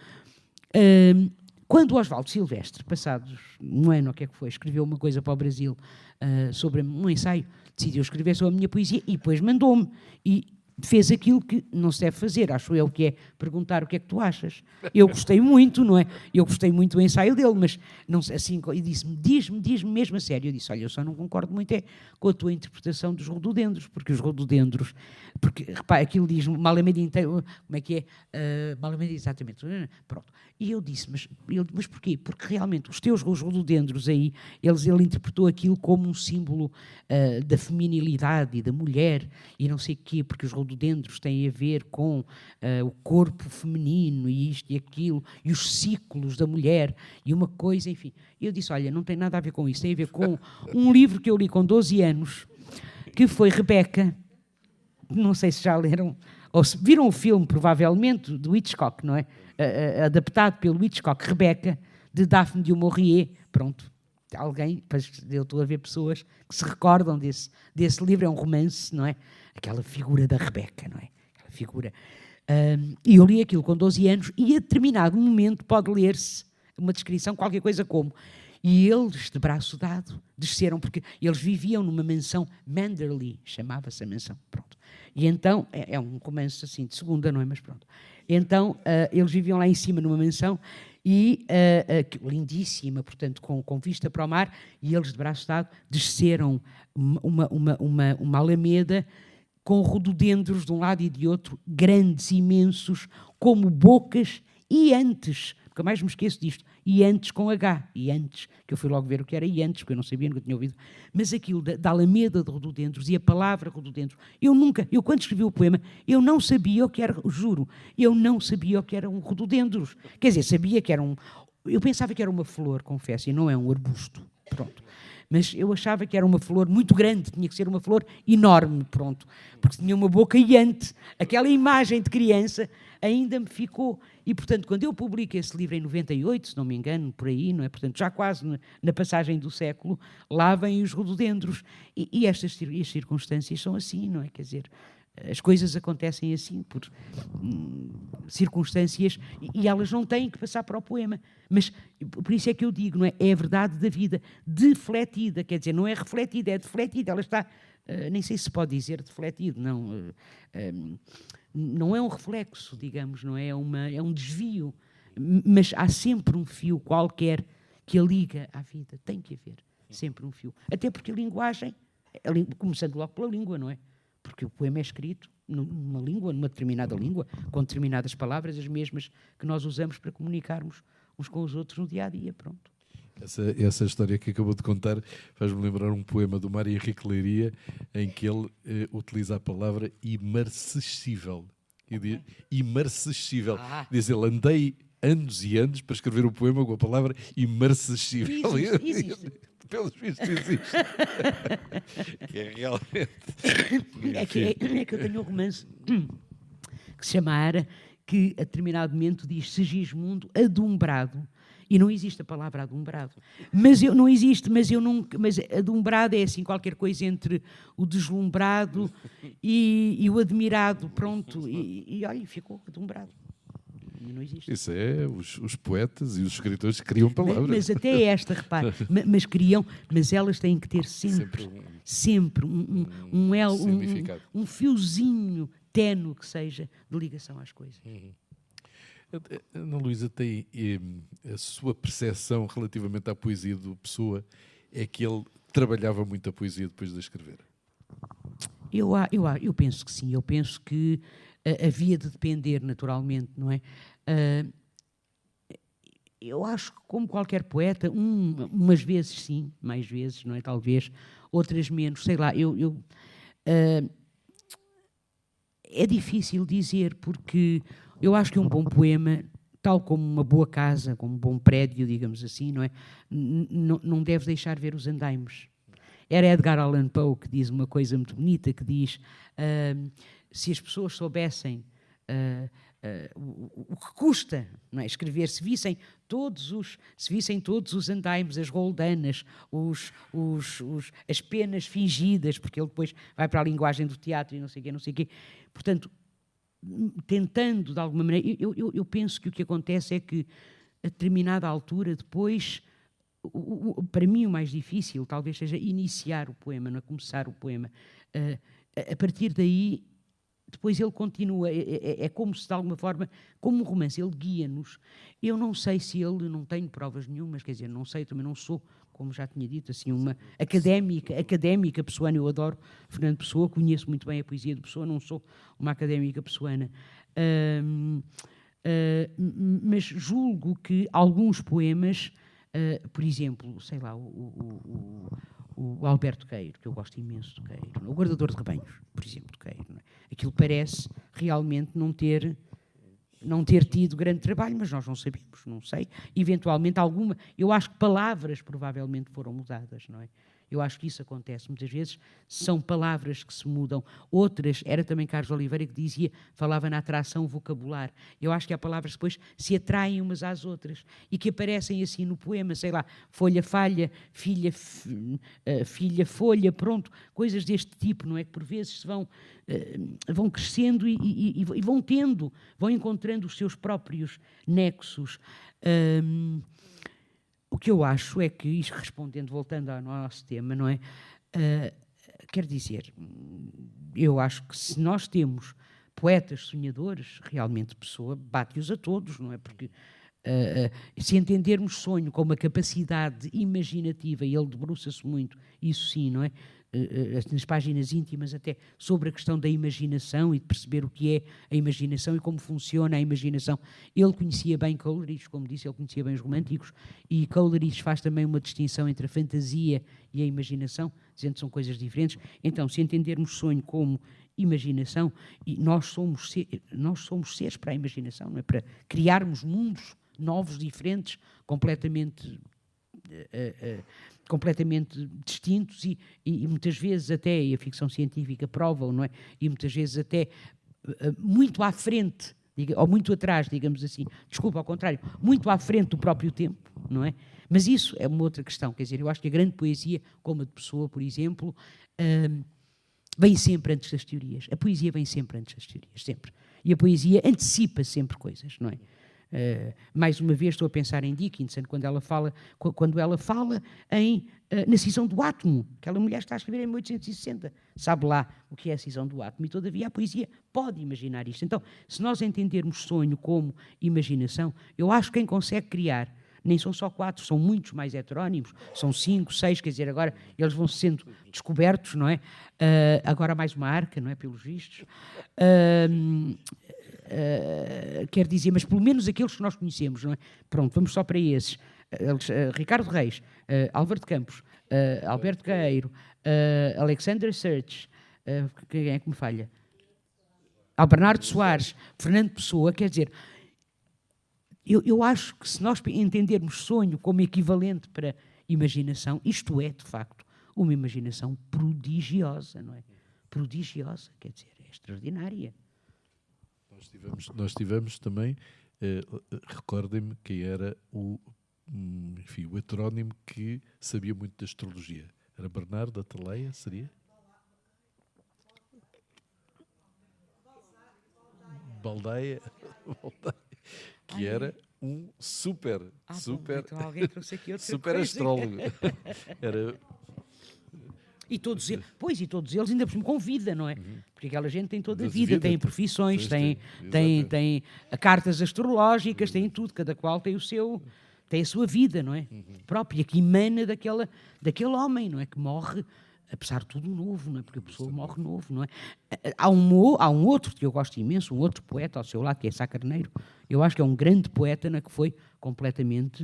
Quando Oswaldo Silvestre, passados um ano, o que é que foi, escreveu uma coisa para o Brasil uh, sobre um ensaio, decidiu escrever sobre a minha poesia e depois mandou-me. E fez aquilo que não se deve fazer, acho eu, que é perguntar o que é que tu achas. Eu gostei muito, não é? Eu gostei muito do ensaio dele, mas não assim, e disse-me, diz-me, diz-me mesmo a sério. Eu disse, olha, eu só não concordo muito é com a tua interpretação dos rododendros, porque os rododendros, porque, repara, aquilo diz Malamede inteiro, como é que é? Uh, exatamente. Pronto. E eu disse, mas, ele, mas porquê? Porque realmente os teus os rododendros aí, eles, ele interpretou aquilo como um símbolo uh, da feminilidade e da mulher e não sei o quê, porque os rododendros têm a ver com uh, o corpo feminino e isto e aquilo, e os ciclos da mulher, e uma coisa, enfim. Eu disse: Olha, não tem nada a ver com isso, tem a ver com um livro que eu li com 12 anos, que foi Rebeca. Não sei se já leram, ou se viram o filme, provavelmente, do Hitchcock, não é? Uh, uh, adaptado pelo Hitchcock, Rebeca, de Daphne de Maurier. Pronto, alguém, eu estou a ver pessoas que se recordam desse, desse livro, é um romance, não é? Aquela figura da Rebeca, não é? Aquela figura. Um, e eu li aquilo com 12 anos e a determinado momento pode ler-se uma descrição, qualquer coisa como e eles, de braço dado, desceram, porque eles viviam numa mansão, Manderley, chamava-se a mansão, pronto. E então, é, é, um romance assim, de segunda, não é? Mas pronto. Então, uh, eles viviam lá em cima numa mansão, e uh, uh, lindíssima, portanto, com, com vista para o mar, e eles, de braço dado, desceram uma, uma, uma, uma alameda com rododendros de um lado e de outro, grandes, imensos, como bocas, e antes, nunca mais me esqueço disto, e antes com H, e antes, que eu fui logo ver o que era e antes, porque eu não sabia, nunca tinha ouvido, mas aquilo da, da Alameda de rododendros e a palavra rododendros, eu nunca, eu quando escrevi o poema, eu não sabia o que era, juro, eu não sabia o que era um rododendros, quer dizer, sabia que era um, eu pensava que era uma flor, confesso, e não é um arbusto, pronto mas eu achava que era uma flor muito grande, tinha que ser uma flor enorme, pronto, porque tinha uma boca iante. Aquela imagem de criança ainda me ficou. E, portanto, quando eu publico esse livro em 98, se não me engano, por aí, não é? Portanto, já quase na passagem do século, lá vêm os rododendros. E, e estas circunstâncias são assim, não é? Quer dizer, as coisas acontecem assim, por hum, circunstâncias, e, e, elas não têm que passar para o poema. Mas por isso é que eu digo, não é? É a verdade da vida, defletida, quer dizer, não é refletida, é defletida. Ela está, uh, nem sei se pode dizer defletido, não. Uh, uh, não é um reflexo, digamos, não é? É, uma, é um desvio. Mas há sempre um fio qualquer que a liga à vida. Tem que haver sempre um fio. Até porque a linguagem, a, começando logo pela língua, não é? Porque o poema é escrito numa língua, numa determinada língua, com determinadas palavras, as mesmas que nós usamos para comunicarmos uns com os outros no dia a dia. Pronto. Essa, essa história que acabou de contar faz-me lembrar um poema do Mário Henrique Leiria em que ele eh, utiliza a palavra imarcessível. E diz, imarcessível. Ah. Diz ele, andei anos e anos para escrever um poema com a palavra imarcessível. Existe, existe. Pelos vistos existe. que é realmente... É que, é, é que eu tenho um romance que se chama Ara, que a determinado momento diz Segismundo adumbrado e não existe a palavra adumbrado. Mas eu, não existe, mas eu não. Mas adumbrado é assim qualquer coisa entre o deslumbrado e, e o admirado, pronto. E, e olha, ficou adumbrado. Não existe. Isso é os, os, poetas e os escritores criam palavras. Mas, mas até esta, repare, mas, mas criam, mas elas têm que ter sempre, sempre um, um, um, um, um fiozinho tenue que seja de ligação às coisas. Uhum. Ana Luísa tem a sua percepção relativamente à poesia do Pessoa é que ele trabalhava muito a poesia depois de escrever. Eu, eu, eu penso que sim, eu penso que uh, havia de depender naturalmente, não é? Uh, eu acho que, como qualquer poeta, um, umas vezes sim, mais vezes, não é? Talvez, outras menos, sei lá, eu. eu uh, é difícil dizer, porque eu acho que um bom poema, tal como uma boa casa, como um bom prédio, digamos assim, não é? N não deve deixar ver os andaimes. Era Edgar Allan Poe que diz uma coisa muito bonita, que diz uh, se as pessoas soubessem uh, uh, o, o, que custa não é? escrever, se vissem todos os, se vissem todos os andaimes, as roldanas, os, os, os, as penas fingidas, porque ele depois vai para a linguagem do teatro e não sei o quê, não sei o quê. Portanto, tentando de alguma maneira. Eu, eu, eu, penso que o que acontece é que, a determinada altura, depois, o, o, para mim o mais difícil talvez seja iniciar o poema, não é? começar o poema. Uh, a partir daí, depois ele continua, é, é, é, como se de alguma forma, como um romance, ele guia-nos. Eu não sei se ele, não tenho provas nenhumas, quer dizer, não sei, também não sou como já tinha dito, assim, uma académica, académica pessoana, eu adoro Fernando Pessoa, conheço muito bem a poesia de Pessoa, não sou uma académica pessoana. Uh, mas julgo que alguns poemas, uh, por exemplo, sei lá, o, o, o, Alberto Queiro, que eu gosto imenso do Queiro, o Guardador de Rebanhos, por exemplo, do Queiro, é? aquilo parece realmente não ter não ter tido grande trabalho, mas nós não sabemos, não sei. Eventualmente alguma, eu acho que palavras provavelmente foram mudadas, não é? Eu acho que isso acontece muitas vezes, são palavras que se mudam. Outras, era também Carlos Oliveira que dizia, falava na atração vocabular. Eu acho que há palavras que depois se atraem umas às outras e que aparecem assim no poema, sei lá, folha, falha, filha, eh, filha, folha, pronto, coisas deste tipo, não é? Que por vezes se vão, uh, vão crescendo e, e, e, vão tendo, vão encontrando os seus próprios nexos. Um, o que eu acho é que, isto respondendo, voltando ao nosso tema, não é? Uh, quer dizer, eu acho que se nós temos poetas sonhadores, realmente pessoa bate-os a todos, não é? Porque uh, se entendermos sonho como uma capacidade imaginativa, e ele debruça-se muito, isso sim, não é? Eh, nas páginas íntimas até sobre a questão da imaginação e de perceber o que é a imaginação e como funciona a imaginação. Ele conhecia bem Coleridge, como disse, ele conhecia bem os românticos, e Coleridge faz também uma distinção entre a fantasia e a imaginação, dizendo que são coisas diferentes. Então, se entendermos sonho como imaginação, e nós somos, nós somos seres para a imaginação, não é? para criarmos mundos novos, diferentes, completamente uh, uh, completamente distintos e, e, e, muitas vezes até, e a ficção científica prova, não é? E muitas vezes até uh, muito à frente, ou muito atrás, digamos assim, desculpa, ao contrário, muito à frente do próprio tempo, não é? Mas isso é uma outra questão, quer dizer, eu acho que a grande poesia, como a de Pessoa, por exemplo, uh, vem sempre antes das teorias. A poesia vem sempre antes das teorias, sempre. E a poesia antecipa sempre coisas, não é? Uh, mais uma vez estou a pensar em Dickinson quando ela fala quando ela fala em uh, na cisão do átomo aquela mulher está a escrever em 1860 sabe lá o que é a cisão do átomo e todavia a poesia pode imaginar isto então se nós entendermos sonho como imaginação eu acho que quem consegue criar nem são só quatro, são muitos mais heterónimos, são cinco, seis, quer dizer, agora eles vão sendo descobertos, não é? Uh, agora mais uma arca, não é? Pelos vistos. Uh, uh, quer dizer, mas pelo menos aqueles que nós conhecemos, não é? Pronto, vamos só para esses. Ricardo Reis, Álvaro de Campos, Alberto Gaeiro, Alexander Search, quem é que me falha? Ao Bernardo Soares, Fernando Pessoa, quer dizer, eu, eu acho que se nós entendermos sonho como equivalente para imaginação, isto é, de facto, uma imaginação prodigiosa, não é? Prodigiosa, quer dizer, é extraordinária. Nós tivemos, nós tivemos também, eh, recordem-me quem era o, hum, enfim, o heterónimo que sabia muito da astrologia. Era Bernardo da Teleia, seria? Baldeia, Baldeia que era um super, ah, super, bom, então super astrólogo. era e todos eles, pois, e todos eles ainda com vida, não é? Uhum. Porque aquela gente tem toda a vida, tem profissões, tem, tem, tem, cartas astrológicas, uhum. tem tudo, cada qual tem o seu, tem a sua vida, não é? Uhum. Própria, que emana daquela, daquele homem, não é? Que morre apesar de tudo novo, não é? porque a pessoa morre novo. Não é? há, um, há um outro que eu gosto imenso, um outro poeta ao seu lado, que é Sá Carneiro. Eu acho que é um grande poeta na que foi completamente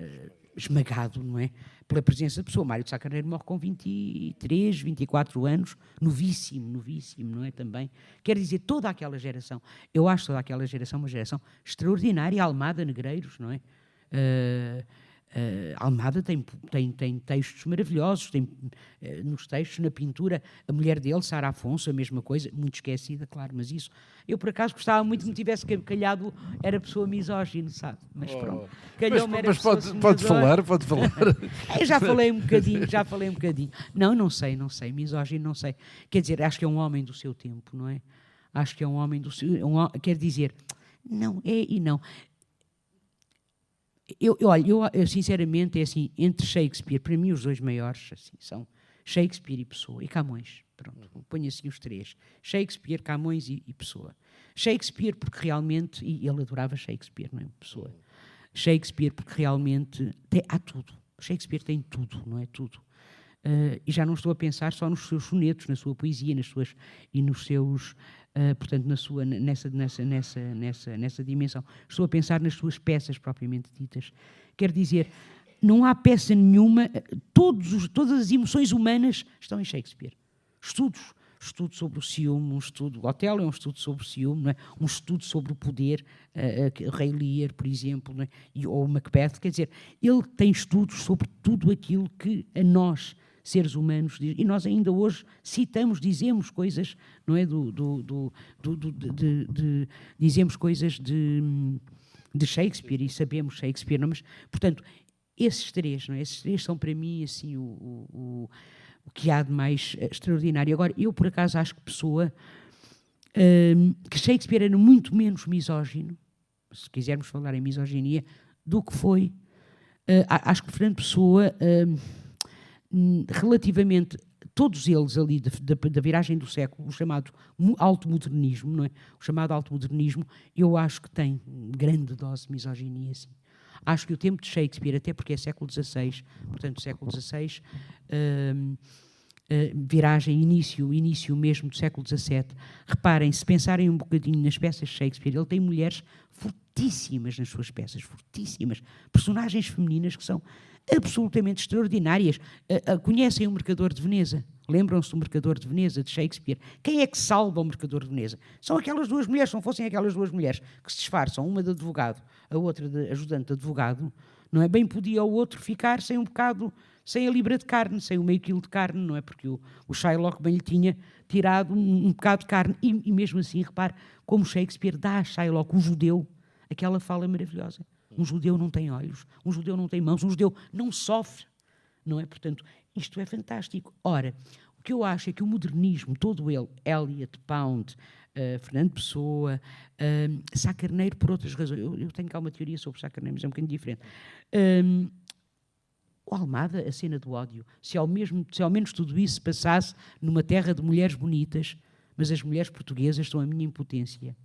uh, esmagado não é? pela presença da pessoa. Mário de Sá Carneiro morre com 23, 24 anos, novíssimo, novíssimo, não é? Também. Quer dizer, toda aquela geração, eu acho toda aquela geração uma geração extraordinária, Almada Negreiros, não é? Uh, Uh, Almada tem, tem, tem textos maravilhosos, tem uh, nos textos, na pintura, a mulher dele, Sara Afonso, a mesma coisa, muito esquecida, claro, mas isso. Eu, por acaso, gostava muito que me tivesse calhado, era pessoa misógina, sabe? Mas oh. pronto. Calhou mas, mas pode, pode falar, pode falar. eu já falei um bocadinho, já falei um bocadinho. Não, não sei, não sei, misógino, não sei. Quer dizer, acho que é um homem do seu tempo, não é? Acho que é um homem do seu. Um, quer dizer, não, é e não. Eu, eu, olha, eu, eu, sinceramente, é assim, entre Shakespeare, para mim os dois maiores assim, são Shakespeare e Pessoa, e Camões. Pronto, uhum. ponho assim os três. Shakespeare, Camões e, e Pessoa. Shakespeare porque realmente, e ele adorava Shakespeare, não é? Pessoa. Shakespeare porque realmente tem, há tudo. Shakespeare tem tudo, não é? Tudo. Uh, e já não estou a pensar só nos seus sonetos, na sua poesia, nas suas e nos seus uh, portanto, na sua, nessa, nessa, nessa, nessa, nessa dimensão. Estou a pensar nas suas peças propriamente ditas. Quer dizer, não há peça nenhuma, todos os, todas as emoções humanas estão em Shakespeare. Estudos, estudo sobre o ciúme, um estudo, Otelo é um estudo sobre o ciúme, é? um estudo sobre o poder, uh, uh, Rei Lear, por exemplo, é? e, ou Macbeth, quer dizer, ele tem estudos sobre tudo aquilo que a nós seres humanos, e nós ainda hoje citamos, dizemos coisas, não é? Do, do, do, do de, de, dizemos coisas de, de Shakespeare e sabemos Shakespeare, não? mas, portanto, esses três, não é? Esses três são para mim assim o, o, o que há de mais extraordinário. Agora, eu por acaso acho que Pessoa, hum, que Shakespeare era muito menos misógino, se quisermos falar em misoginia, do que foi. Uh, acho que Fernando Pessoa. Hum, relativamente todos eles ali da, da, da, viragem do século, o chamado alto-modernismo, não é? O chamado alto-modernismo, eu acho que tem grande dose de misoginia, sim. Acho que o tempo de Shakespeare, até porque é século XVI, portanto, século XVI, hum, hum, viragem, início, início mesmo do século XVII. Reparem, se pensarem um bocadinho nas peças de Shakespeare, ele tem mulheres fortíssimas nas suas peças, fortíssimas. Personagens femininas que são absolutamente extraordinárias. Uh, uh, conhecem o Mercador de Veneza? Lembram-se do Mercador de Veneza, de Shakespeare? Quem é que salva o Mercador de Veneza? São aquelas duas mulheres, se não fossem aquelas duas mulheres que se disfarçam, uma de advogado, a outra de ajudante de advogado, não é? Bem podia o outro ficar sem um bocado, sem a libra de carne, sem o meio quilo de carne, não é? Porque o, o Shylock bem lhe tinha tirado um, um bocado de carne. E, e mesmo assim, repare, como Shakespeare dá a Shylock, o judeu, aquela fala maravilhosa. Um judeu não tem olhos, um judeu não tem mãos, um judeu não sofre. Não é? Portanto, isto é fantástico. Ora, o que eu acho é que o modernismo, todo ele, Eliot, Pound, uh, Fernando Pessoa, uh, Sá Carneiro, por outras razões, eu, eu, tenho cá uma teoria sobre Sá Carneiro, mas é um bocadinho diferente. Um, o Almada, a cena do ódio, se ao, mesmo, se ao menos tudo isso passasse numa terra de mulheres bonitas, mas as mulheres portuguesas são a minha impotência.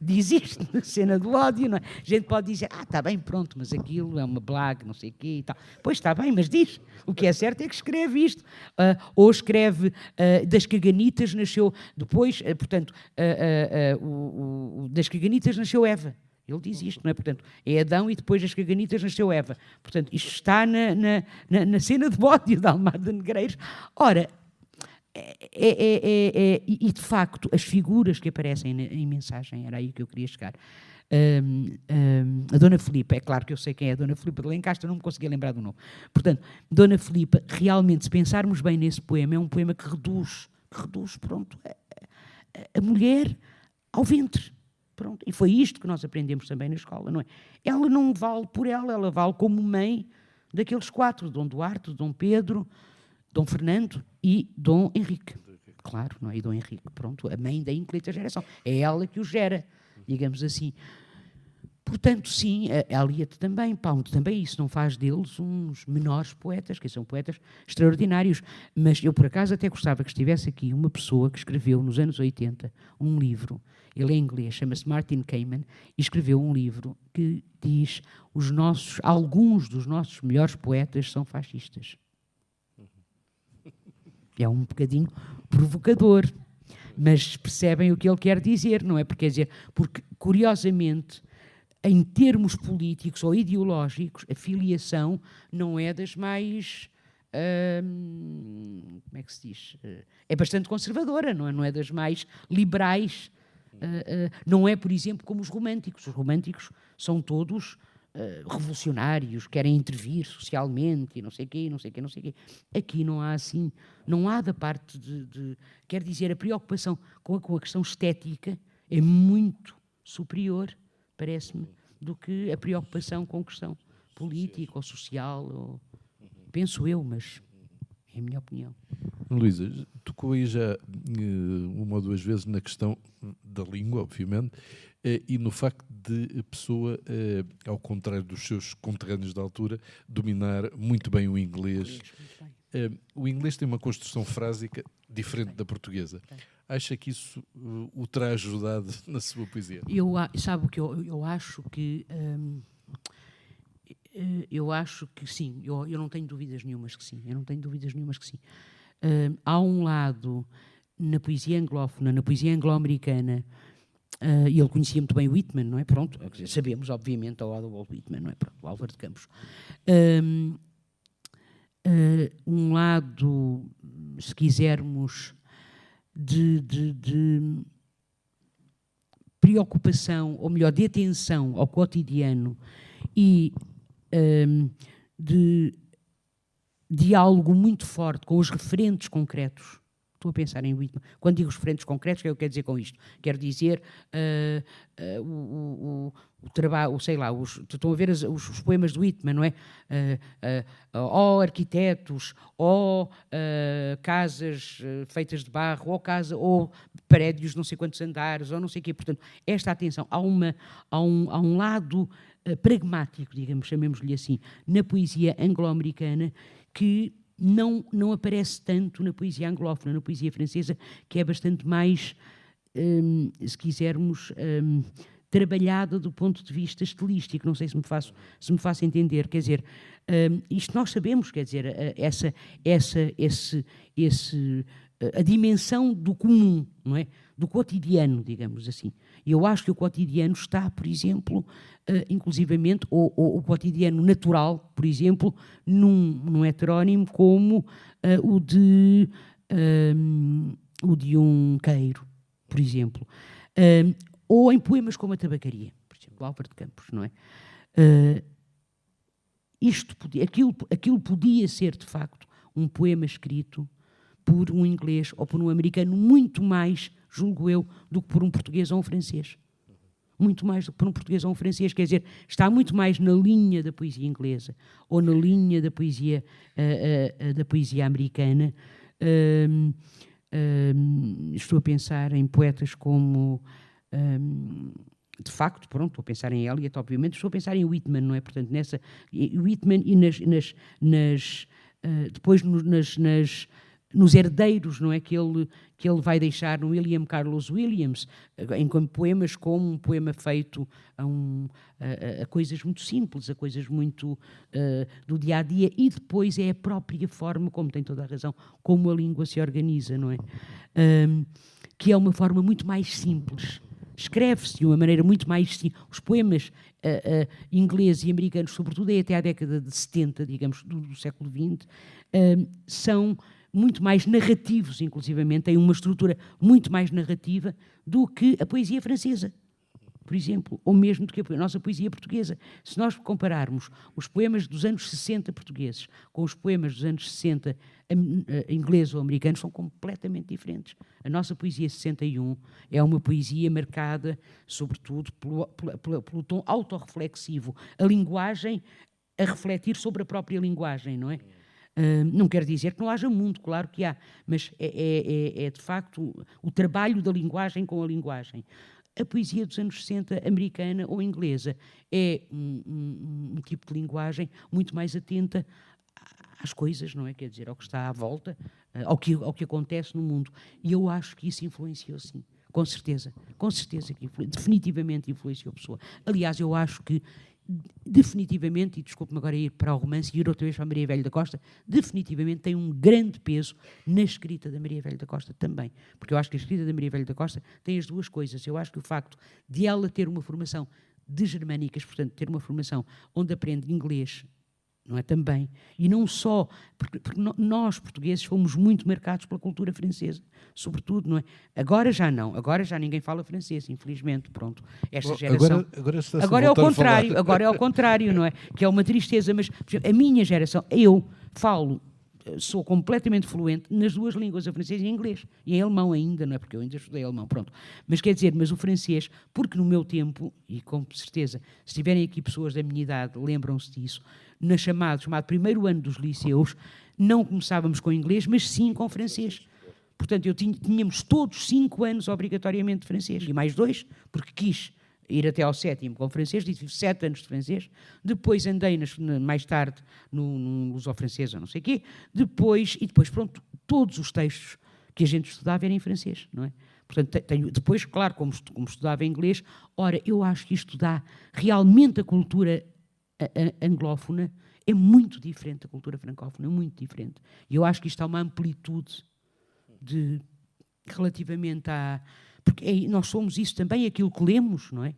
Diz isto na cena do ódio, não é? A gente pode dizer, ah, está bem, pronto, mas aquilo é uma blague, não sei o quê e tal. Pois está bem, mas diz. O que é certo é que escreve isto. Uh, ou escreve uh, das caganitas nasceu, depois, uh, portanto, das caganitas nasceu Eva. Ele diz isto, não é? Portanto, é Adão e depois das caganitas nasceu Eva. Portanto, isto está na, na, na, na cena de ódio da Almada Negreiros. Ora, é, é, é, é, e de facto, as figuras que aparecem em mensagem, era aí que eu queria chegar. Um, um, a Dona Filipa, é claro que eu sei quem é a Dona Filipa de Lencastre, não me conseguia lembrar do nome. Portanto, Dona Filipa, realmente, se pensarmos bem nesse poema, é um poema que reduz, que reduz, pronto, a, a, mulher ao ventre. Pronto. E foi isto que nós aprendemos também na escola, não é? Ela não vale por ela, ela vale como mãe daqueles quatro, Dom Duarte, Dom Pedro, Dom Fernando e Dom Henrique. Claro, não é? E Dom Henrique, pronto, a mãe da inclita geração. É ela que o gera, digamos assim. Portanto, sim, a Eliot também, Pound também, isso não faz deles uns menores poetas, que são poetas extraordinários. Mas eu, por acaso, até gostava que estivesse aqui uma pessoa que escreveu, nos anos 80, um livro, ele é inglês, chama-se Martin Kamen, e escreveu um livro que diz os nossos, alguns dos nossos melhores poetas são fascistas. É um bocadinho provocador, mas percebem o que ele quer dizer, não é? Porque, quer dizer, porque curiosamente, em termos políticos ou ideológicos, a filiação não é das mais. Hum, como é que se diz? É bastante conservadora, não é, não é das mais liberais. Uh, uh, não é, por exemplo, como os românticos. Os românticos são todos eh, revolucionários, querem intervir socialmente e não sei quê, não sei quê, não sei quê. Aqui não há assim, não há da parte de, de quer dizer, a preocupação com a, com a questão estética é muito superior, parece-me, do que a preocupação com a questão política ou social, ou, penso eu, mas é a minha opinião. Luísa, tocou aí já eh, uma ou duas vezes na questão da língua, obviamente, eh, e no facto de a pessoa, eh, ao contrário dos seus conterrâneos da altura, dominar muito bem o inglês. O inglês tem uma construção frásica diferente da portuguesa. Acha que isso o terá ajudado na sua poesia? Eu, sabe o que eu, eu acho que. Hum, eu acho que sim, eu, eu não tenho dúvidas nenhumas que sim, eu não tenho dúvidas nenhumas que sim. Uh, há um lado na poesia anglófona, na poesia anglo-americana, uh, ele conhecia muito bem Whitman, não é? Pronto, sabemos, obviamente, ao lado do Whitman, não é? Pronto, o Álvaro de Campos. Um, uh, um lado, se quisermos, de, de, de preocupação, ou melhor, de atenção ao cotidiano e um, de diálogo muito forte com os referentes concretos. Estou a pensar em Whitman. Quando digo referentes concretos, o que é que eu quero dizer com isto? Quero dizer uh, uh, o, o, o, trabalho, sei lá, os, estão a ver os, os, poemas de Whitman, não é? Uh, ou arquitetos, ou casas feitas de barro, ou, casa, ou prédios não sei quantos andares, ou não sei o quê. Portanto, esta atenção, há, uma, há, um, há um lado pragmático, digamos, chamemos-lhe assim, na poesia anglo-americana que não, não aparece tanto na poesia anglófona, na poesia francesa, que é bastante mais, hum, se quisermos, hum, trabalhada do ponto de vista estilístico. Não sei se me faço, se me faço entender. Quer dizer, hum, isto nós sabemos, quer dizer, essa, essa, esse, esse, a dimensão do comum, não é? Do cotidiano, digamos assim. Eu acho que o cotidiano está, por exemplo, uh, inclusivamente, ou, ou, o cotidiano natural, por exemplo, num, num heterónimo como uh, o, de, um, o de um queiro, por exemplo. Um, ou em poemas como a Tabacaria, por exemplo, Álvaro de Campos, não é? Uh, isto podia, aquilo, aquilo podia ser, de facto, um poema escrito por um inglês ou por um americano muito mais julgo eu, do que por um português ou um francês. Muito mais do que por um português ou um francês. Quer dizer, está muito mais na linha da poesia inglesa ou na linha da poesia, uh, uh, da poesia americana. Uh, estou a pensar em poetas como. de facto, pronto, estou a pensar em Eliot, obviamente, estou a pensar em Whitman, não é? Portanto, nessa. Whitman e nas. nas, nas depois nas, nas nos herdeiros não é que ele que ele vai deixar no William Carlos Williams em poemas como um poema feito a, um, a, a coisas muito simples a coisas muito uh, do dia a dia e depois é a própria forma como tem toda a razão como a língua se organiza não é? Um, que é uma forma muito mais simples. Escreve-se de uma maneira muito mais simples os poemas uh, uh, ingleses e americanos sobretudo é até à década de 70 digamos do, do século XX são muito mais narrativos, inclusivamente, têm uma estrutura muito mais narrativa do que a poesia francesa, por exemplo, ou mesmo do que a nossa poesia portuguesa. Se nós compararmos os poemas dos anos 60 portugueses com os poemas dos anos 60 eh, ingleses ou americanos, são completamente diferentes. A nossa poesia 61 é uma poesia marcada, sobretudo, pelo, pelo, pelo tom autorreflexivo, a linguagem a refletir sobre a própria linguagem, não é? Não quer dizer que não haja mundo, claro que há, mas é, é, é, é de facto o, o trabalho da linguagem com a linguagem. A poesia dos anos 60, americana ou inglesa, é um, um, um, tipo de linguagem muito mais atenta às coisas, não é? Quer dizer, ao que está à volta, ah, ao que, ao que acontece no mundo. E eu acho que isso influenciou, sim. Com certeza, com certeza que influ... definitivamente influenciou a pessoa. Aliás, eu acho que definitivamente, e desculpe-me agora ir para o romance e ir outra vez para a Maria Velho da Costa, definitivamente tem um grande peso na escrita da Maria Velho da Costa também. Porque eu acho que a escrita da Maria Velho da Costa tem as duas coisas. Eu acho que o facto de ela ter uma formação de germânicas, portanto, ter uma formação onde aprende inglês não é? Também. E não só, porque, porque, nós, portugueses, fomos muito marcados pela cultura francesa, sobretudo, não é? Agora já não, agora já ninguém fala francês, infelizmente, pronto. Esta geração. Agora, agora, agora é o contrário, agora é o contrário, não é? Que é uma tristeza, mas exemplo, a minha geração, eu falo sou completamente fluente nas duas línguas, a francês e a inglês. E em alemão ainda, não é? Porque eu ainda estudei alemão, pronto. Mas quer dizer, mas o francês, porque no meu tempo, e com certeza, se tiverem aqui pessoas da minha idade, lembram-se disso, na chamado, chamado primeiro ano dos liceus, não começávamos com inglês, mas sim com francês. Portanto, eu tinha, tínhamos todos cinco anos obrigatoriamente de francês, e mais dois, porque quis ir até ao sétimo com francês, tive sete anos de francês, depois andei nas, mais tarde no, no luso-francês, não sei o quê, depois, e depois, pronto, todos os textos que a gente estudava eram em francês, não é? Portanto, tenho, depois, claro, como, como estudava inglês, ora, eu acho que isto dá realmente a cultura anglófona é muito diferente da cultura francófona, é muito diferente. E eu acho que isto há uma amplitude de, relativamente a. Porque é, nós somos isso também, aquilo que lemos, não é?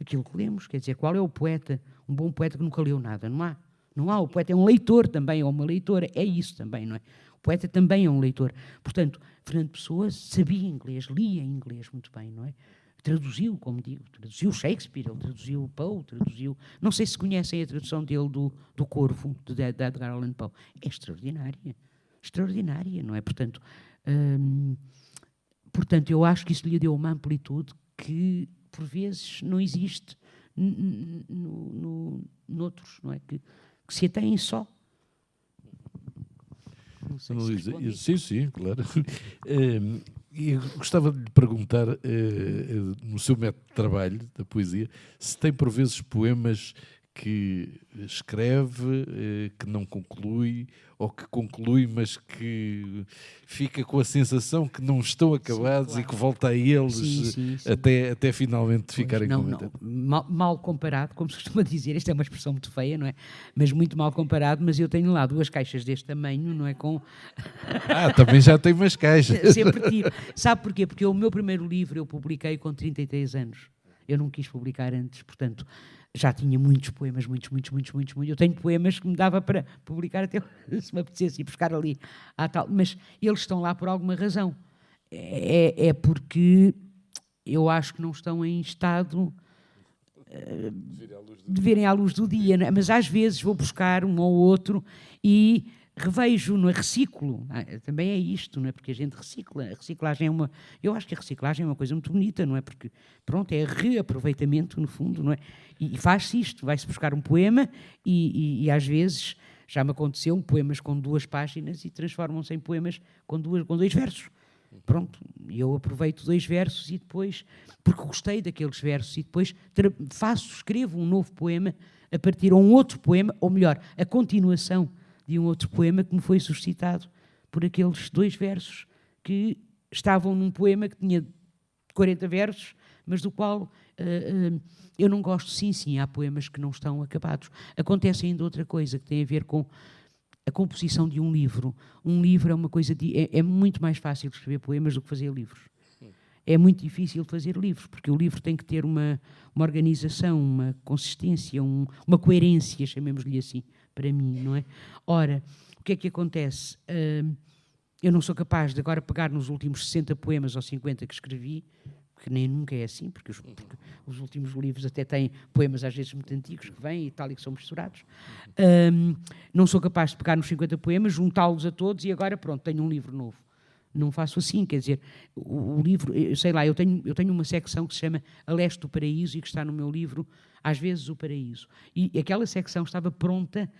Aquilo que lemos, quer dizer, qual é o poeta, um bom poeta que nunca leu nada? Não há. Não há. O poeta é um leitor também, ou uma leitora, é isso também, não é? O poeta também é um leitor. Portanto, Fernando Pessoa sabia inglês, lia inglês muito bem, não é? traduziu, como digo, traduziu Shakespeare, ele traduziu Poe, traduziu. Não sei se conhecem a tradução dele do, do Corvo, de, de Edgar Allan Poe. É extraordinária. Extraordinária, não é? Portanto, hum, portanto, eu acho que isso lhe deu uma amplitude que, por vezes, não existe no, no, noutros, não é? Que, que se atém só. Não sei se sim, sim, claro. E gostava de lhe perguntar, eh, eh, no seu método de trabalho da poesia, se tem por vezes poemas que escreve, eh, que não conclui, ou que conclui, mas que fica com a sensação que não estão acabados sim, claro. e que volta a eles sim, sim, até, até finalmente ficarem não, não. Mal, mal, comparado, como se costuma dizer, esta é uma expressão muito feia, não é? Mas muito mal comparado, mas eu tenho lá duas caixas deste tamanho, não é? Com... Ah, também já tem umas caixas. Sempre tive. Sabe porquê? Porque o meu primeiro livro eu publiquei com 33 anos. Eu não quis publicar antes, portanto, já tinha muitos poemas, muitos, muitos, muitos, muitos, muitos. Eu tenho poemas que me dava para publicar até se me apetecesse ir buscar ali à tal, mas eles estão lá por alguma razão. É, é porque eu acho que não estão em estado uh, de verem à luz do dia, é? mas às vezes vou buscar um ou outro e revejo, não é? Reciclo. Ah, também é isto, não é? Porque a gente recicla. A reciclagem é uma. Eu acho que a reciclagem é uma coisa muito bonita, não é? Porque, pronto, é reaproveitamento, no fundo, não é? E, e faz-se isto. Vai-se buscar um poema e, e, e, às vezes já me aconteceu poemas com duas páginas e transformam-se em poemas com, duas, com dois versos. Pronto, eu aproveito dois versos e depois, porque gostei daqueles versos, e depois faço, escrevo um novo poema a partir de um outro poema, ou melhor, a continuação de um outro poema que me foi suscitado por aqueles dois versos que estavam num poema que tinha 40 versos, mas do qual uh, uh, eu não gosto. Sim, sim, há poemas que não estão acabados. Acontece ainda outra coisa que tem a ver com a composição de um livro. Um livro é uma coisa de, é, é muito mais fácil escrever poemas do que fazer livros. É muito difícil fazer livros, porque o livro tem que ter uma, uma organização, uma consistência, um, uma coerência, chamemos-lhe assim, para mim, não é? Ora, o que é que acontece? Uh, eu não sou capaz de agora pegar nos últimos 60 poemas ou 50 que escrevi que nem nunca é assim, porque os, porque os, últimos livros até têm poemas às vezes muito antigos que vêm e tal e que são misturados. Um, não sou capaz de pegar nos 50 poemas, juntá-los a todos e agora pronto, tenho um livro novo. Não faço assim, quer dizer, o, o livro, eu sei lá, eu tenho, eu tenho uma secção que se chama A Leste do Paraíso e que está no meu livro, às vezes, o Paraíso. E aquela secção estava pronta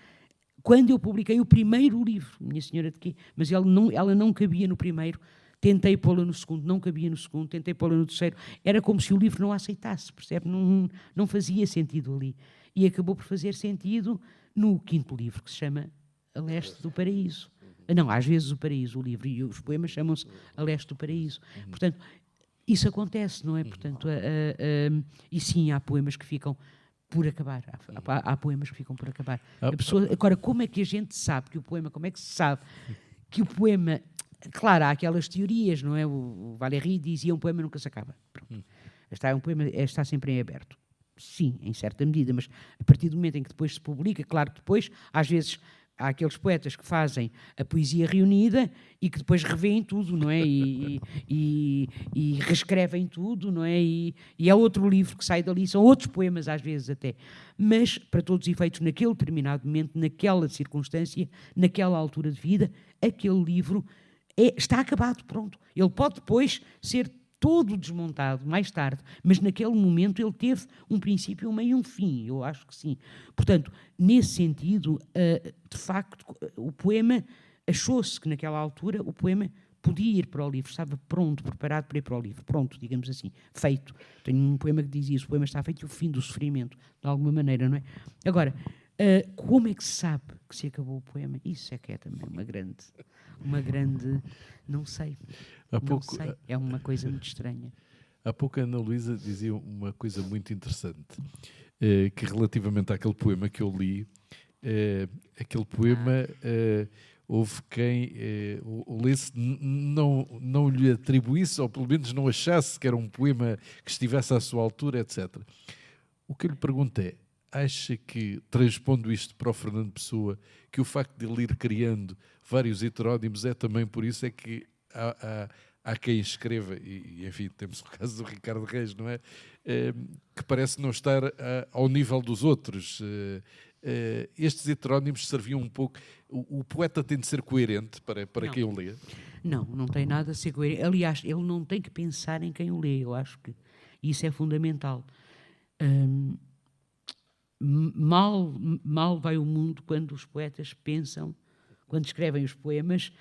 quando eu publiquei o primeiro livro, Minha Senhora de Quê? Mas ela não, ela não cabia no primeiro, Tentei pô-la no segundo, não cabia no segundo, tentei pô-la no terceiro. Era como se o livro não a aceitasse, percebe? Não, não fazia sentido ali. E acabou por fazer sentido no quinto livro, que se chama A Leste do Paraíso. Não, às vezes o Paraíso, o livro, e os poemas chamam-se A Leste do Paraíso. Portanto, isso acontece, não é? Portanto, a, a, a, e sim, há poemas que ficam por acabar. Há, há, há, poemas que ficam por acabar. Ah, a pessoa, agora, como é que a gente sabe que o poema, como é que se sabe que o poema Claro, há aquelas teorias, não é? O, Valéry dizia um poema nunca se acaba. Hum. Está, um poema está sempre em aberto. Sim, em certa medida, mas a partir do momento em que depois se publica, claro que depois, às vezes, há aqueles poetas que fazem a poesia reunida e que depois revêem tudo, não é? E, e, e reescrevem tudo, não é? E, e é outro livro que sai dali, são outros poemas às vezes até. Mas, para todos os efeitos, naquele determinado momento, naquela circunstância, naquela altura de vida, aquele livro é, está acabado, pronto. Ele pode depois ser todo desmontado mais tarde, mas naquele momento ele teve um princípio, um meio e um fim, eu acho que sim. Portanto, nesse sentido, uh, de facto, o poema achou-se que naquela altura o poema podia ir para o livro, estava pronto, preparado para ir para o livro, pronto, digamos assim, feito. Tenho um poema que diz isso, o poema está feito e o fim do sofrimento, de alguma maneira, não é? Agora, uh, como é que se sabe que se acabou o poema? Isso é que é também uma grande uma grande. Não sei. Há pouco, não sei. É uma coisa muito estranha. Há pouco a Ana Luísa dizia uma coisa muito interessante, eh, que relativamente àquele poema que eu li, eh, aquele poema. Eh, houve quem eh, o lesse não, não lhe atribuísse, ou pelo menos não achasse que era um poema que estivesse à sua altura, etc. O que eu lhe pergunto é: acha que, transpondo isto para o Fernando Pessoa, que o facto de ele ir criando vários heterónimos é também por isso é que há, há, há quem escreva, e, enfim, temos o caso do Ricardo Reis, não é? é que parece não estar a, ao nível dos outros. É, é, estes heterónimos serviam um pouco. O, o, poeta tem de ser coerente para, para quem o lê? Não, não tem nada a ser coerente. Aliás, ele não tem que pensar em quem o lê. Eu acho que isso é fundamental. Hum, mal, mal vai o mundo quando os poetas pensam, quando escrevem os poemas,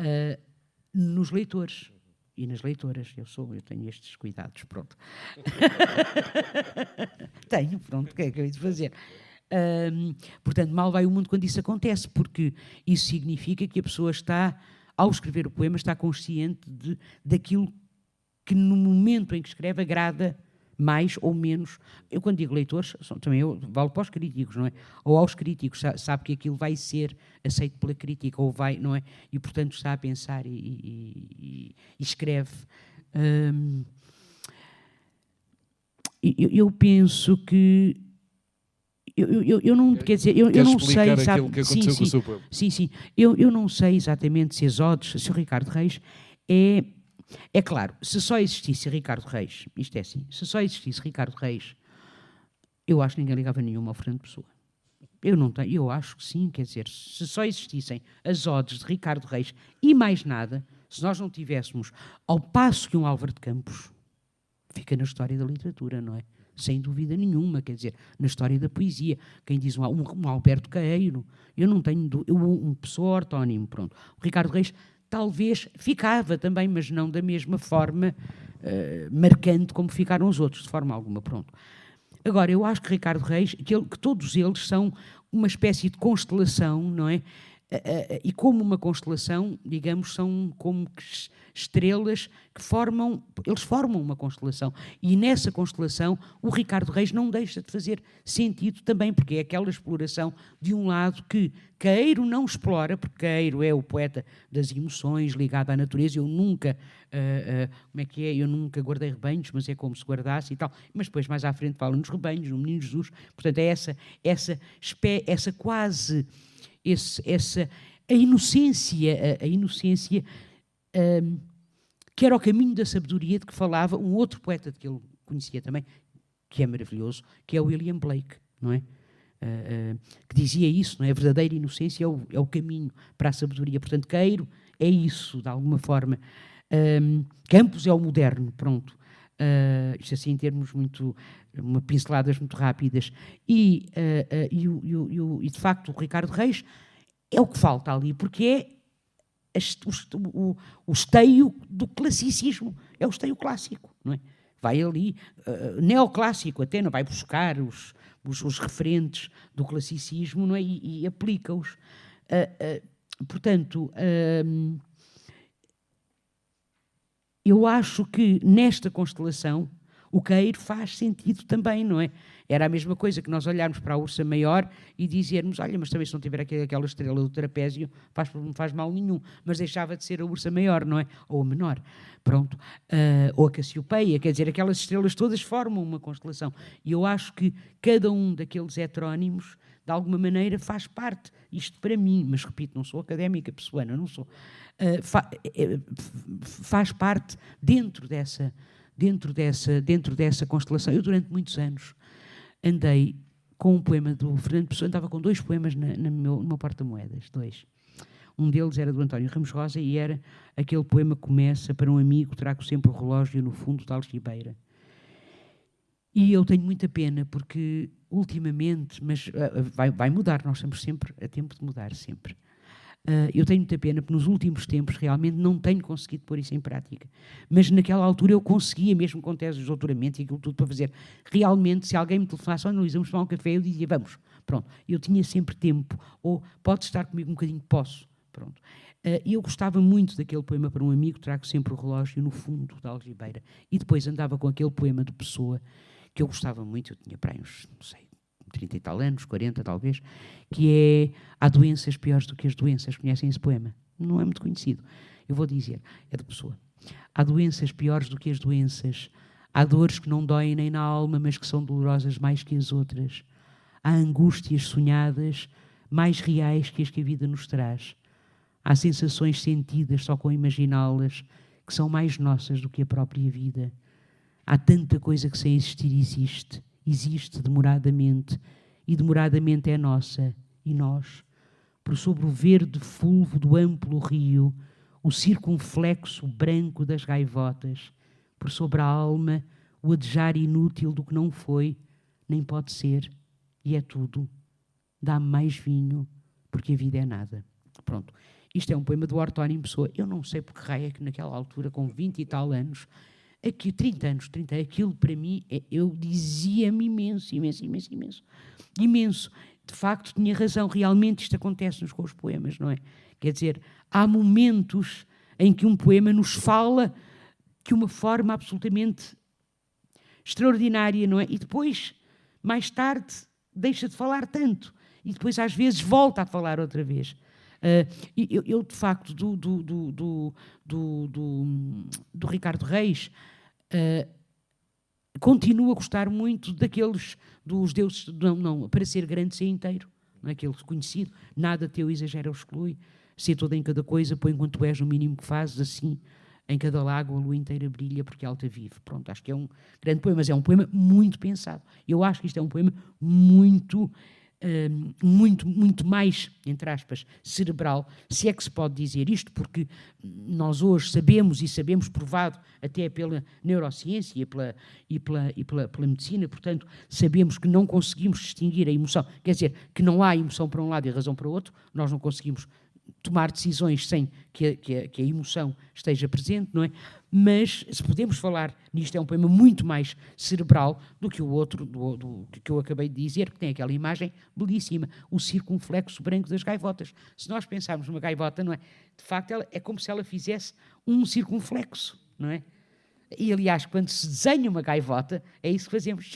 uh, nos leitores e nas leitoras. Eu sou, eu tenho estes cuidados, pronto. tenho, pronto, o que é que eu ia fazer? Um, portanto, mal vai o mundo quando isso acontece, porque isso significa que a pessoa está, ao escrever o poema, está consciente de, daquilo que no momento em que escreve agrada mais ou menos. Eu, quando digo leitores, são, também eu valo para os críticos, não é? Ou aos críticos, sabe que aquilo vai ser aceito pela crítica, ou vai, não é? E, portanto, está a pensar e, e, e escreve. Hum, eu, eu, penso que. Eu, eu, eu não, quer dizer, eu, eu não sei, sabe, que sim, sim, sim, sim, eu, eu não sei exatamente se as se o Ricardo Reis é é claro, se só existisse Ricardo Reis, isto é assim, se só existisse Ricardo Reis, eu acho que ninguém ligava nenhuma ao Fernando Pessoa. Eu não tenho, eu acho que sim, quer dizer, se só existissem as odes de Ricardo Reis e mais nada, se nós não tivéssemos, ao passo que um Álvaro de Campos, fica na história da literatura, não é? Sem dúvida nenhuma, quer dizer, na história da poesia. Quem diz um, um, um Alberto Caeiro, eu não tenho, eu, um pessoa ortónimo, pronto. O Ricardo Reis talvez ficava também, mas não da mesma forma uh, marcante como ficaram os outros, de forma alguma. Pronto. Agora, eu acho que Ricardo Reis, que, ele, que todos eles são uma espécie de constelação, não é? E como uma constelação, digamos, são como estrelas que formam, eles formam uma constelação. E nessa constelação, o Ricardo Reis não deixa de fazer sentido também, porque é aquela exploração de um lado que Queiro não explora, porque Queiro é o poeta das emoções, ligado à natureza. Eu nunca, uh, uh, como é que é? Eu nunca guardei rebanhos, mas é como se guardasse e tal. Mas depois, mais à frente, fala nos rebanhos, no Menino Jesus. Portanto, é essa, essa, essa quase esse, essa a inocência, a, a inocência um, que era o caminho da sabedoria de que falava um outro poeta que ele conhecia também, que é maravilhoso, que é o William Blake, não é? Uh, uh, que dizia isso, não é? A verdadeira inocência é o, é o, caminho para a sabedoria. Portanto, Queiro é isso, de alguma forma. Um, Campos é o moderno, pronto. Uh, isto assim em termos muito, uma pinceladas muito rápidas. E, uh, uh, e, o, e, o, e, de facto o Ricardo Reis é o que falta ali, porque é o, o, o esteio do classicismo, é o esteio clássico, não é? Vai ali, neoclássico até, não vai buscar os, os, os, referentes do classicismo não é? e, e aplica-os. portanto, eu acho que nesta constelação o cair faz sentido também, não é? Era a mesma coisa que nós olharmos para a ursa maior e dizermos: olha, mas também se não tiver aquela estrela do trapézio, faz, não faz mal nenhum. Mas deixava de ser a ursa maior, não é? Ou a menor. Pronto. Uh, ou a Cassiopeia, quer dizer, aquelas estrelas todas formam uma constelação. E eu acho que cada um daqueles heterónimos, de alguma maneira, faz parte. Isto para mim, mas repito, não sou académica pessoana, não sou. Uh, fa eh, faz parte dentro dessa, dentro, dessa, dentro dessa constelação. Eu, durante muitos anos, andei com um poema do Fernando Pessoa, andava com dois poemas na, na meu, porta-moedas, dois. Um deles era do António Ramos Rosa e era aquele poema que começa para um amigo, trago sempre o relógio no fundo da algibeira. E eu tenho muita pena porque ultimamente, mas vai, vai mudar, nós estamos sempre a tempo de mudar, sempre. Uh, eu tenho muita pena porque nos últimos tempos realmente não tenho conseguido pôr isso em prática. Mas naquela altura eu conseguia, mesmo com tese de doutoramento e aquilo tudo para fazer. Realmente, se alguém me telefonasse, olha, Luís, vamos tomar um café, eu dizia, vamos. Pronto. Eu tinha sempre tempo. Ou pode estar comigo um bocadinho, posso. Pronto. Uh, eu gostava muito daquele poema para um amigo, trago sempre o relógio no fundo da algibeira. E depois andava com aquele poema de Pessoa, que eu gostava muito, eu tinha para aí uns, não sei, 30 e tal anos, 40 talvez, que é Há doenças piores do que as doenças. Conhecem esse poema? Não é muito conhecido. Eu vou dizer, é de pessoa. Há doenças piores do que as doenças. Há dores que não doem nem na alma, mas que são dolorosas mais que as outras. Há angústias sonhadas mais reais que as que a vida nos traz. Há sensações sentidas só com imaginá-las que são mais nossas do que a própria vida. Há tanta coisa que sem existir existe existe demoradamente, e demoradamente é nossa, e nós, por sobre o verde fulvo do amplo rio, o circunflexo branco das gaivotas, por sobre a alma, o adejar inútil do que não foi, nem pode ser, e é tudo. Dá-me mais vinho, porque a vida é nada. Pronto. Isto é um poema do Ortónio Pessoa. Eu não sei porque raio é que naquela altura, com 20 e tal anos, aqui, 30 anos, 30, aquilo para mim, é, eu dizia-me imenso, imenso, imenso, imenso. Imenso. De facto, tinha razão, realmente isto acontece-nos com os poemas, não é? Quer dizer, há momentos em que um poema nos fala de uma forma absolutamente extraordinária, não é? E depois, mais tarde, deixa de falar tanto. E depois, às vezes, volta a falar outra vez. Uh, eu, eu, de facto, do, do, do, do, do, do Ricardo Reis, uh, continuo a gostar muito daqueles dos deuses, não, não, para ser grande, ser inteiro, não é aquele conhecido, nada teu exagera ou exclui, ser toda em cada coisa, põe enquanto és o mínimo que fazes, assim, em cada lago a lua inteira brilha porque alta vive. Pronto, acho que é um grande poema, mas é um poema muito pensado. Eu acho que isto é um poema muito muito, muito mais, entre aspas, cerebral, se é que se pode dizer isto, porque nós hoje sabemos e sabemos provado até pela neurociência e pela, e pela, e pela, pela medicina, portanto, sabemos que não conseguimos distinguir a emoção, quer dizer, que não há emoção para um lado e razão para o outro, nós não conseguimos tomar decisões sem que a, que, a, que a, emoção esteja presente, não é? Mas se podemos falar nisto, é um poema muito mais cerebral do que o outro, do, do, que eu acabei de dizer, que tem aquela imagem belíssima, o circunflexo branco das gaivotas. Se nós pensarmos numa gaivota, não é? De facto, ela, é como se ela fizesse um circunflexo, não é? E aliás, quando se desenha uma gaivota, é isso que fazemos.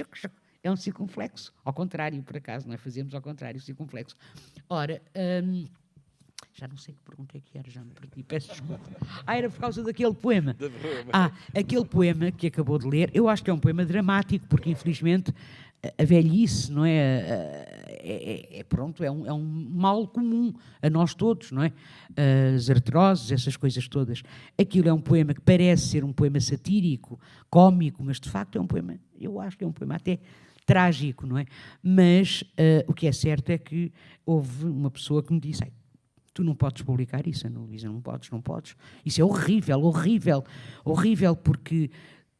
É um circunflexo. Ao contrário, por acaso, não é? Fazemos ao contrário, circunflexo. Ora. Hum, já não sei que pergunta é que era, já me perdi, peço desculpa. Ah, era por causa daquele poema. Ah, aquele poema que acabou de ler, eu acho que é um poema dramático, porque infelizmente a velhice, não é? É, é, é pronto, é um, é um, mal comum a nós todos, não é? As artroses, essas coisas todas. Aquilo é um poema que parece ser um poema satírico, cómico, mas de facto é um poema, eu acho que é um poema até trágico, não é? Mas uh, o que é certo é que houve uma pessoa que me disse: Tu não podes publicar isso, não, não podes, não podes. Isso é horrível, horrível, horrível, porque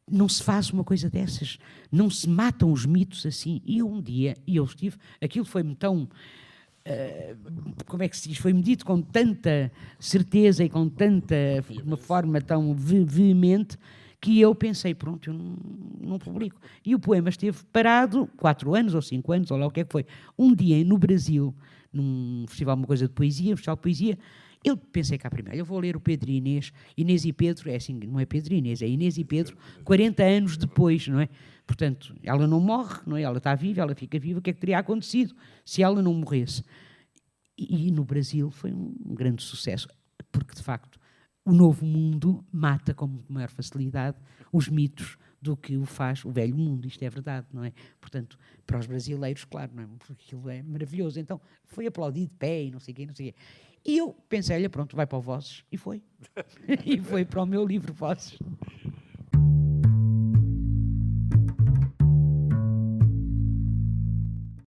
não se faz uma coisa dessas. Não se matam os mitos assim. E um dia, e eu estive, aquilo foi-me tão. Uh, como é que se diz? Foi-me dito com tanta certeza e com tanta. uma forma tão veemente que eu pensei, pronto, eu não, não, publico. E o poema esteve parado quatro anos ou cinco anos, ou lá o que é que foi. Um dia no Brasil, num festival, uma coisa de poesia, um festival de poesia, eu pensei cá primeiro, eu vou ler o Pedro e Inês, Inês e Pedro, é assim, não é Pedro e Inês, é Inês e Pedro, 40 anos depois, não é? Portanto, ela não morre, não é? Ela está viva, ela fica viva, o que é que teria acontecido se ela não morresse? E, e no Brasil foi um, um grande sucesso, porque de facto o novo mundo mata com maior facilidade os mitos do que o faz o velho mundo. Isto é verdade, não é? Portanto, para os brasileiros, claro, não é? Porque aquilo é maravilhoso. Então, foi aplaudido de pé e não sei o quê, não sei o quê. E eu pensei, olha, pronto, vai para o Vozes. E foi. e foi para o meu livro Vozes.